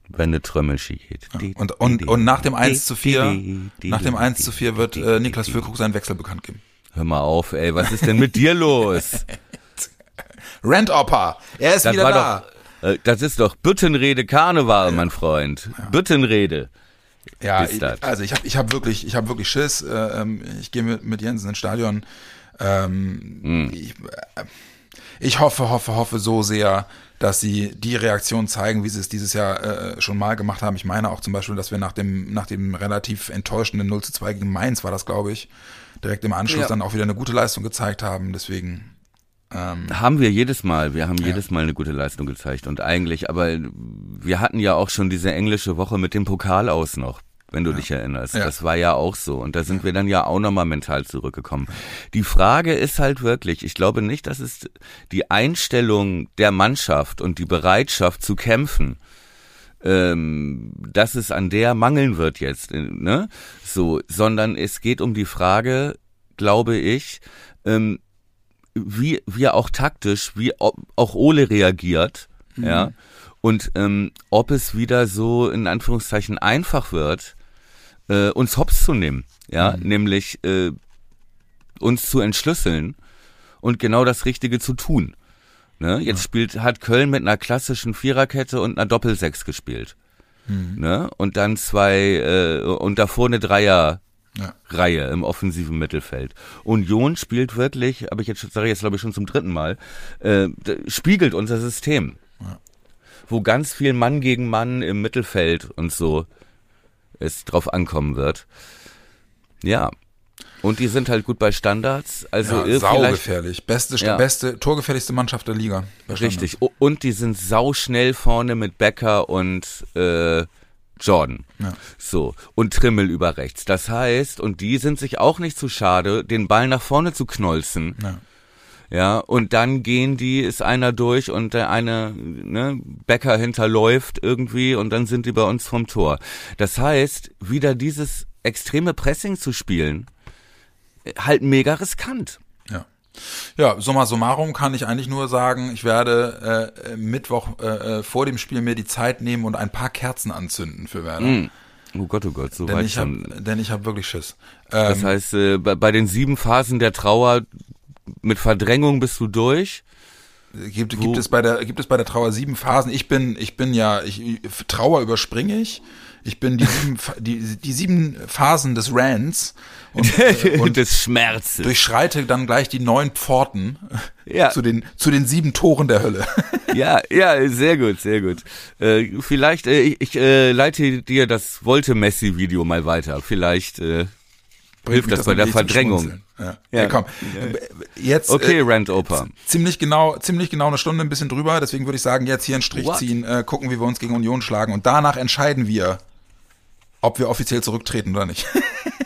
A: Wenn eine Trömmelschi geht.
B: Ja. Und, und, und nach dem 1 zu 4, nach dem 1 zu 4 wird äh, Niklas Füllkrug seinen Wechsel bekannt geben.
A: Hör mal auf, ey, was ist denn mit dir los? [LAUGHS]
B: Rent-Opper, er ist
A: das
B: wieder da.
A: Doch, äh, das ist doch Büttenrede Karneval, mein Freund. Ja. Büttenrede.
B: Ja, ich, also ich habe ich hab wirklich, ich habe wirklich Schiss. Äh, ähm, ich gehe mit, mit Jens ins Stadion. Ähm, hm. ich, äh, ich hoffe, hoffe, hoffe so sehr, dass sie die Reaktion zeigen, wie sie es dieses Jahr äh, schon mal gemacht haben. Ich meine auch zum Beispiel, dass wir nach dem, nach dem relativ enttäuschenden 0 zu 2 gegen Mainz war das, glaube ich, direkt im Anschluss ja. dann auch wieder eine gute Leistung gezeigt haben. Deswegen.
A: Ähm, haben wir jedes Mal. Wir haben ja. jedes Mal eine gute Leistung gezeigt. Und eigentlich, aber wir hatten ja auch schon diese englische Woche mit dem Pokal aus noch wenn du ja. dich erinnerst. Ja. Das war ja auch so. Und da sind ja. wir dann ja auch nochmal mental zurückgekommen. Die Frage ist halt wirklich, ich glaube nicht, dass es die Einstellung der Mannschaft und die Bereitschaft zu kämpfen, ähm, dass es an der mangeln wird jetzt, äh, ne? So, sondern es geht um die Frage, glaube ich, ähm, wie wie auch taktisch, wie auch Ole reagiert, mhm. ja, und ähm, ob es wieder so in Anführungszeichen einfach wird, äh, uns hops zu nehmen, ja, mhm. nämlich äh, uns zu entschlüsseln und genau das Richtige zu tun. Ne? Jetzt ja. spielt, hat Köln mit einer klassischen Viererkette und einer Doppelsechs gespielt. Mhm. Ne? Und dann zwei, äh, und davor eine Dreier. Ja. Reihe im offensiven Mittelfeld. Union spielt wirklich, aber ich jetzt sage ich jetzt glaube ich schon zum dritten Mal, äh, spiegelt unser System, ja. wo ganz viel Mann gegen Mann im Mittelfeld und so es drauf ankommen wird. Ja, und die sind halt gut bei Standards. Also
B: ja, saugefährlich. Beste, ja. beste, torgefährlichste Mannschaft der Liga.
A: Richtig. Und die sind sauschnell vorne mit Becker und äh, Jordan. Ja. So. Und Trimmel über rechts. Das heißt, und die sind sich auch nicht zu schade, den Ball nach vorne zu knolzen. Ja. Ja, und dann gehen die, ist einer durch und der eine, ne, Becker hinterläuft irgendwie und dann sind die bei uns vom Tor. Das heißt, wieder dieses extreme Pressing zu spielen, halt mega riskant.
B: Ja. Ja, summa summarum kann ich eigentlich nur sagen, ich werde äh, Mittwoch äh, äh, vor dem Spiel mir die Zeit nehmen und ein paar Kerzen anzünden für Werder. Mm.
A: Oh Gott, oh Gott, so
B: denn
A: weit
B: ich
A: schon.
B: Hab, denn ich habe wirklich Schiss.
A: Ähm, das heißt, äh, bei, bei den sieben Phasen der Trauer mit Verdrängung bist du durch.
B: Gibt, gibt es bei der gibt es bei der Trauer sieben Phasen? Ich bin ich bin ja ich Trauer überspringe ich. Ich bin die sieben, die, die sieben Phasen des Rants
A: und, [LAUGHS] äh, und des Schmerzes.
B: Durchschreite dann gleich die neun Pforten ja. [LAUGHS] zu, den, zu den sieben Toren der Hölle. [LAUGHS]
A: ja, ja, sehr gut, sehr gut. Äh, vielleicht, äh, ich, ich äh, leite dir das Volte-Messi-Video mal weiter. Vielleicht äh, hilft das, das bei der Verdrängung.
B: Ja. ja, komm. Jetzt
A: okay, äh, Rant Oper.
B: Ziemlich genau, ziemlich genau eine Stunde, ein bisschen drüber. Deswegen würde ich sagen, jetzt hier einen Strich What? ziehen, äh, gucken, wie wir uns gegen Union schlagen und danach entscheiden wir, ob wir offiziell zurücktreten oder nicht.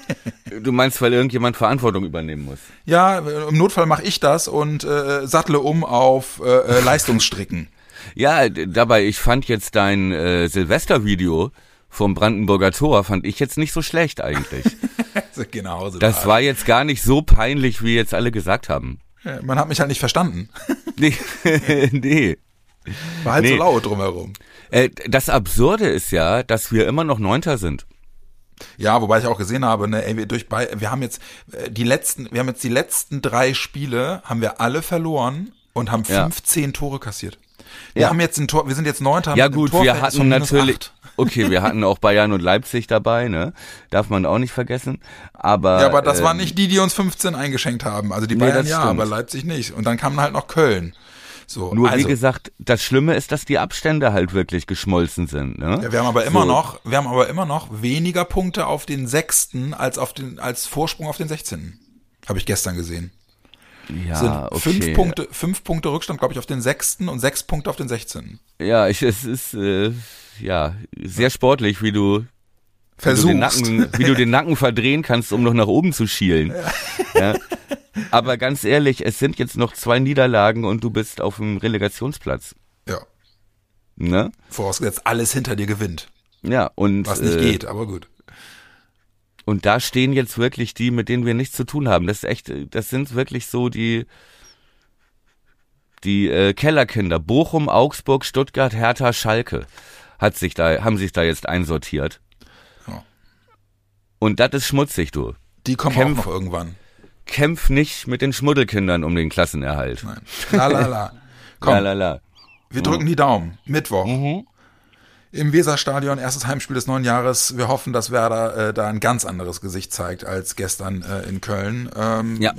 B: [LAUGHS]
A: du meinst, weil irgendjemand Verantwortung übernehmen muss?
B: Ja, im Notfall mache ich das und äh, sattle um auf äh, äh Leistungsstricken. [LAUGHS]
A: ja, dabei, ich fand jetzt dein äh, Silvestervideo vom Brandenburger Tor, fand ich jetzt nicht so schlecht eigentlich.
B: genau [LAUGHS] so
A: das war jetzt gar nicht so peinlich, wie jetzt alle gesagt haben.
B: Ja, man hat mich halt nicht verstanden.
A: nee. nee.
B: War halt nee. so laut drumherum.
A: Äh, das Absurde ist ja, dass wir immer noch Neunter sind.
B: Ja, wobei ich auch gesehen habe, ne, ey, wir durch bei, wir haben jetzt äh, die letzten, wir haben jetzt die letzten drei Spiele, haben wir alle verloren und haben 15 ja. Tore kassiert. Wir ja. haben jetzt ein Tor, wir sind jetzt Neunter.
A: Ja gut, wir hatten natürlich, [LAUGHS] okay, wir hatten auch Bayern und Leipzig dabei, ne? Darf man auch nicht vergessen. Aber
B: ja, aber das äh, waren nicht die, die uns 15 eingeschenkt haben. Also die Bayern nee, ja, aber Leipzig nicht. Und dann kam halt noch Köln. So,
A: Nur also, wie gesagt, das Schlimme ist, dass die Abstände halt wirklich geschmolzen sind. Ne?
B: Ja, wir haben aber immer so. noch, wir haben aber immer noch weniger Punkte auf den sechsten als auf den als Vorsprung auf den sechzehnten. Habe ich gestern gesehen.
A: Ja,
B: sind
A: okay.
B: fünf Punkte, fünf Punkte Rückstand, glaube ich, auf den sechsten und sechs Punkte auf den sechzehnten.
A: Ja, ich, es ist äh, ja sehr sportlich, wie du
B: Versuchst.
A: Wie du, Nacken, wie du den Nacken verdrehen kannst, um noch nach oben zu schielen. Ja. ja. [LAUGHS] Aber ganz ehrlich, es sind jetzt noch zwei Niederlagen und du bist auf dem Relegationsplatz.
B: Ja.
A: Ne?
B: Vorausgesetzt, alles hinter dir gewinnt.
A: Ja, und.
B: Was nicht
A: äh,
B: geht, aber gut.
A: Und da stehen jetzt wirklich die, mit denen wir nichts zu tun haben. Das ist echt, das sind wirklich so die, die äh, Kellerkinder. Bochum, Augsburg, Stuttgart, Hertha, Schalke hat sich da, haben sich da jetzt einsortiert.
B: Ja.
A: Und das ist schmutzig, du.
B: Die kommen
A: Kämpf-
B: auch noch irgendwann.
A: Kämpf nicht mit den Schmuddelkindern um den Klassenerhalt.
B: Nein. La la la. Komm,
A: La, la, la.
B: wir drücken die Daumen. Mittwoch.
A: Mhm.
B: Im Weserstadion, erstes Heimspiel des neuen Jahres. Wir hoffen, dass Werder äh, da ein ganz anderes Gesicht zeigt als gestern äh, in Köln. Ähm,
A: Ja.
B: äh,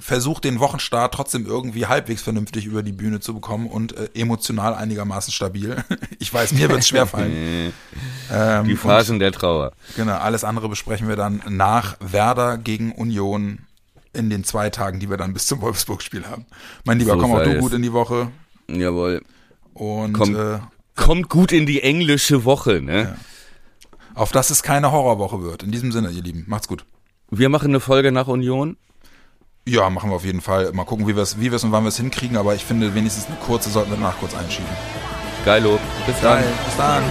B: versucht den Wochenstart trotzdem irgendwie halbwegs vernünftig über die Bühne zu bekommen und äh, emotional einigermaßen stabil. [LAUGHS] Ich weiß, mir wird es schwerfallen. [LAUGHS] ähm,
A: Die
B: und,
A: Phasen der Trauer.
B: genau, alles andere besprechen wir dann nach Werder gegen Union in den zwei Tagen, die wir dann bis zum Wolfsburg-Spiel haben. Mein Lieber,
A: So
B: komm auch du gut in die Woche
A: Jawohl.
B: und
A: Komm.
B: äh,
A: Kommt gut in die englische Woche, ne?
B: auf dass es keine Horrorwoche wird. In diesem Sinne, ihr Lieben, macht's gut.
A: Wir machen eine Folge nach Union.
B: Ja, machen wir auf jeden Fall. Mal gucken, wie wir es wie wir's und wann wir es hinkriegen, aber ich finde wenigstens eine kurze sollten wir danach kurz einschieben.
A: Geilo. Bis dann.
B: Bis dann.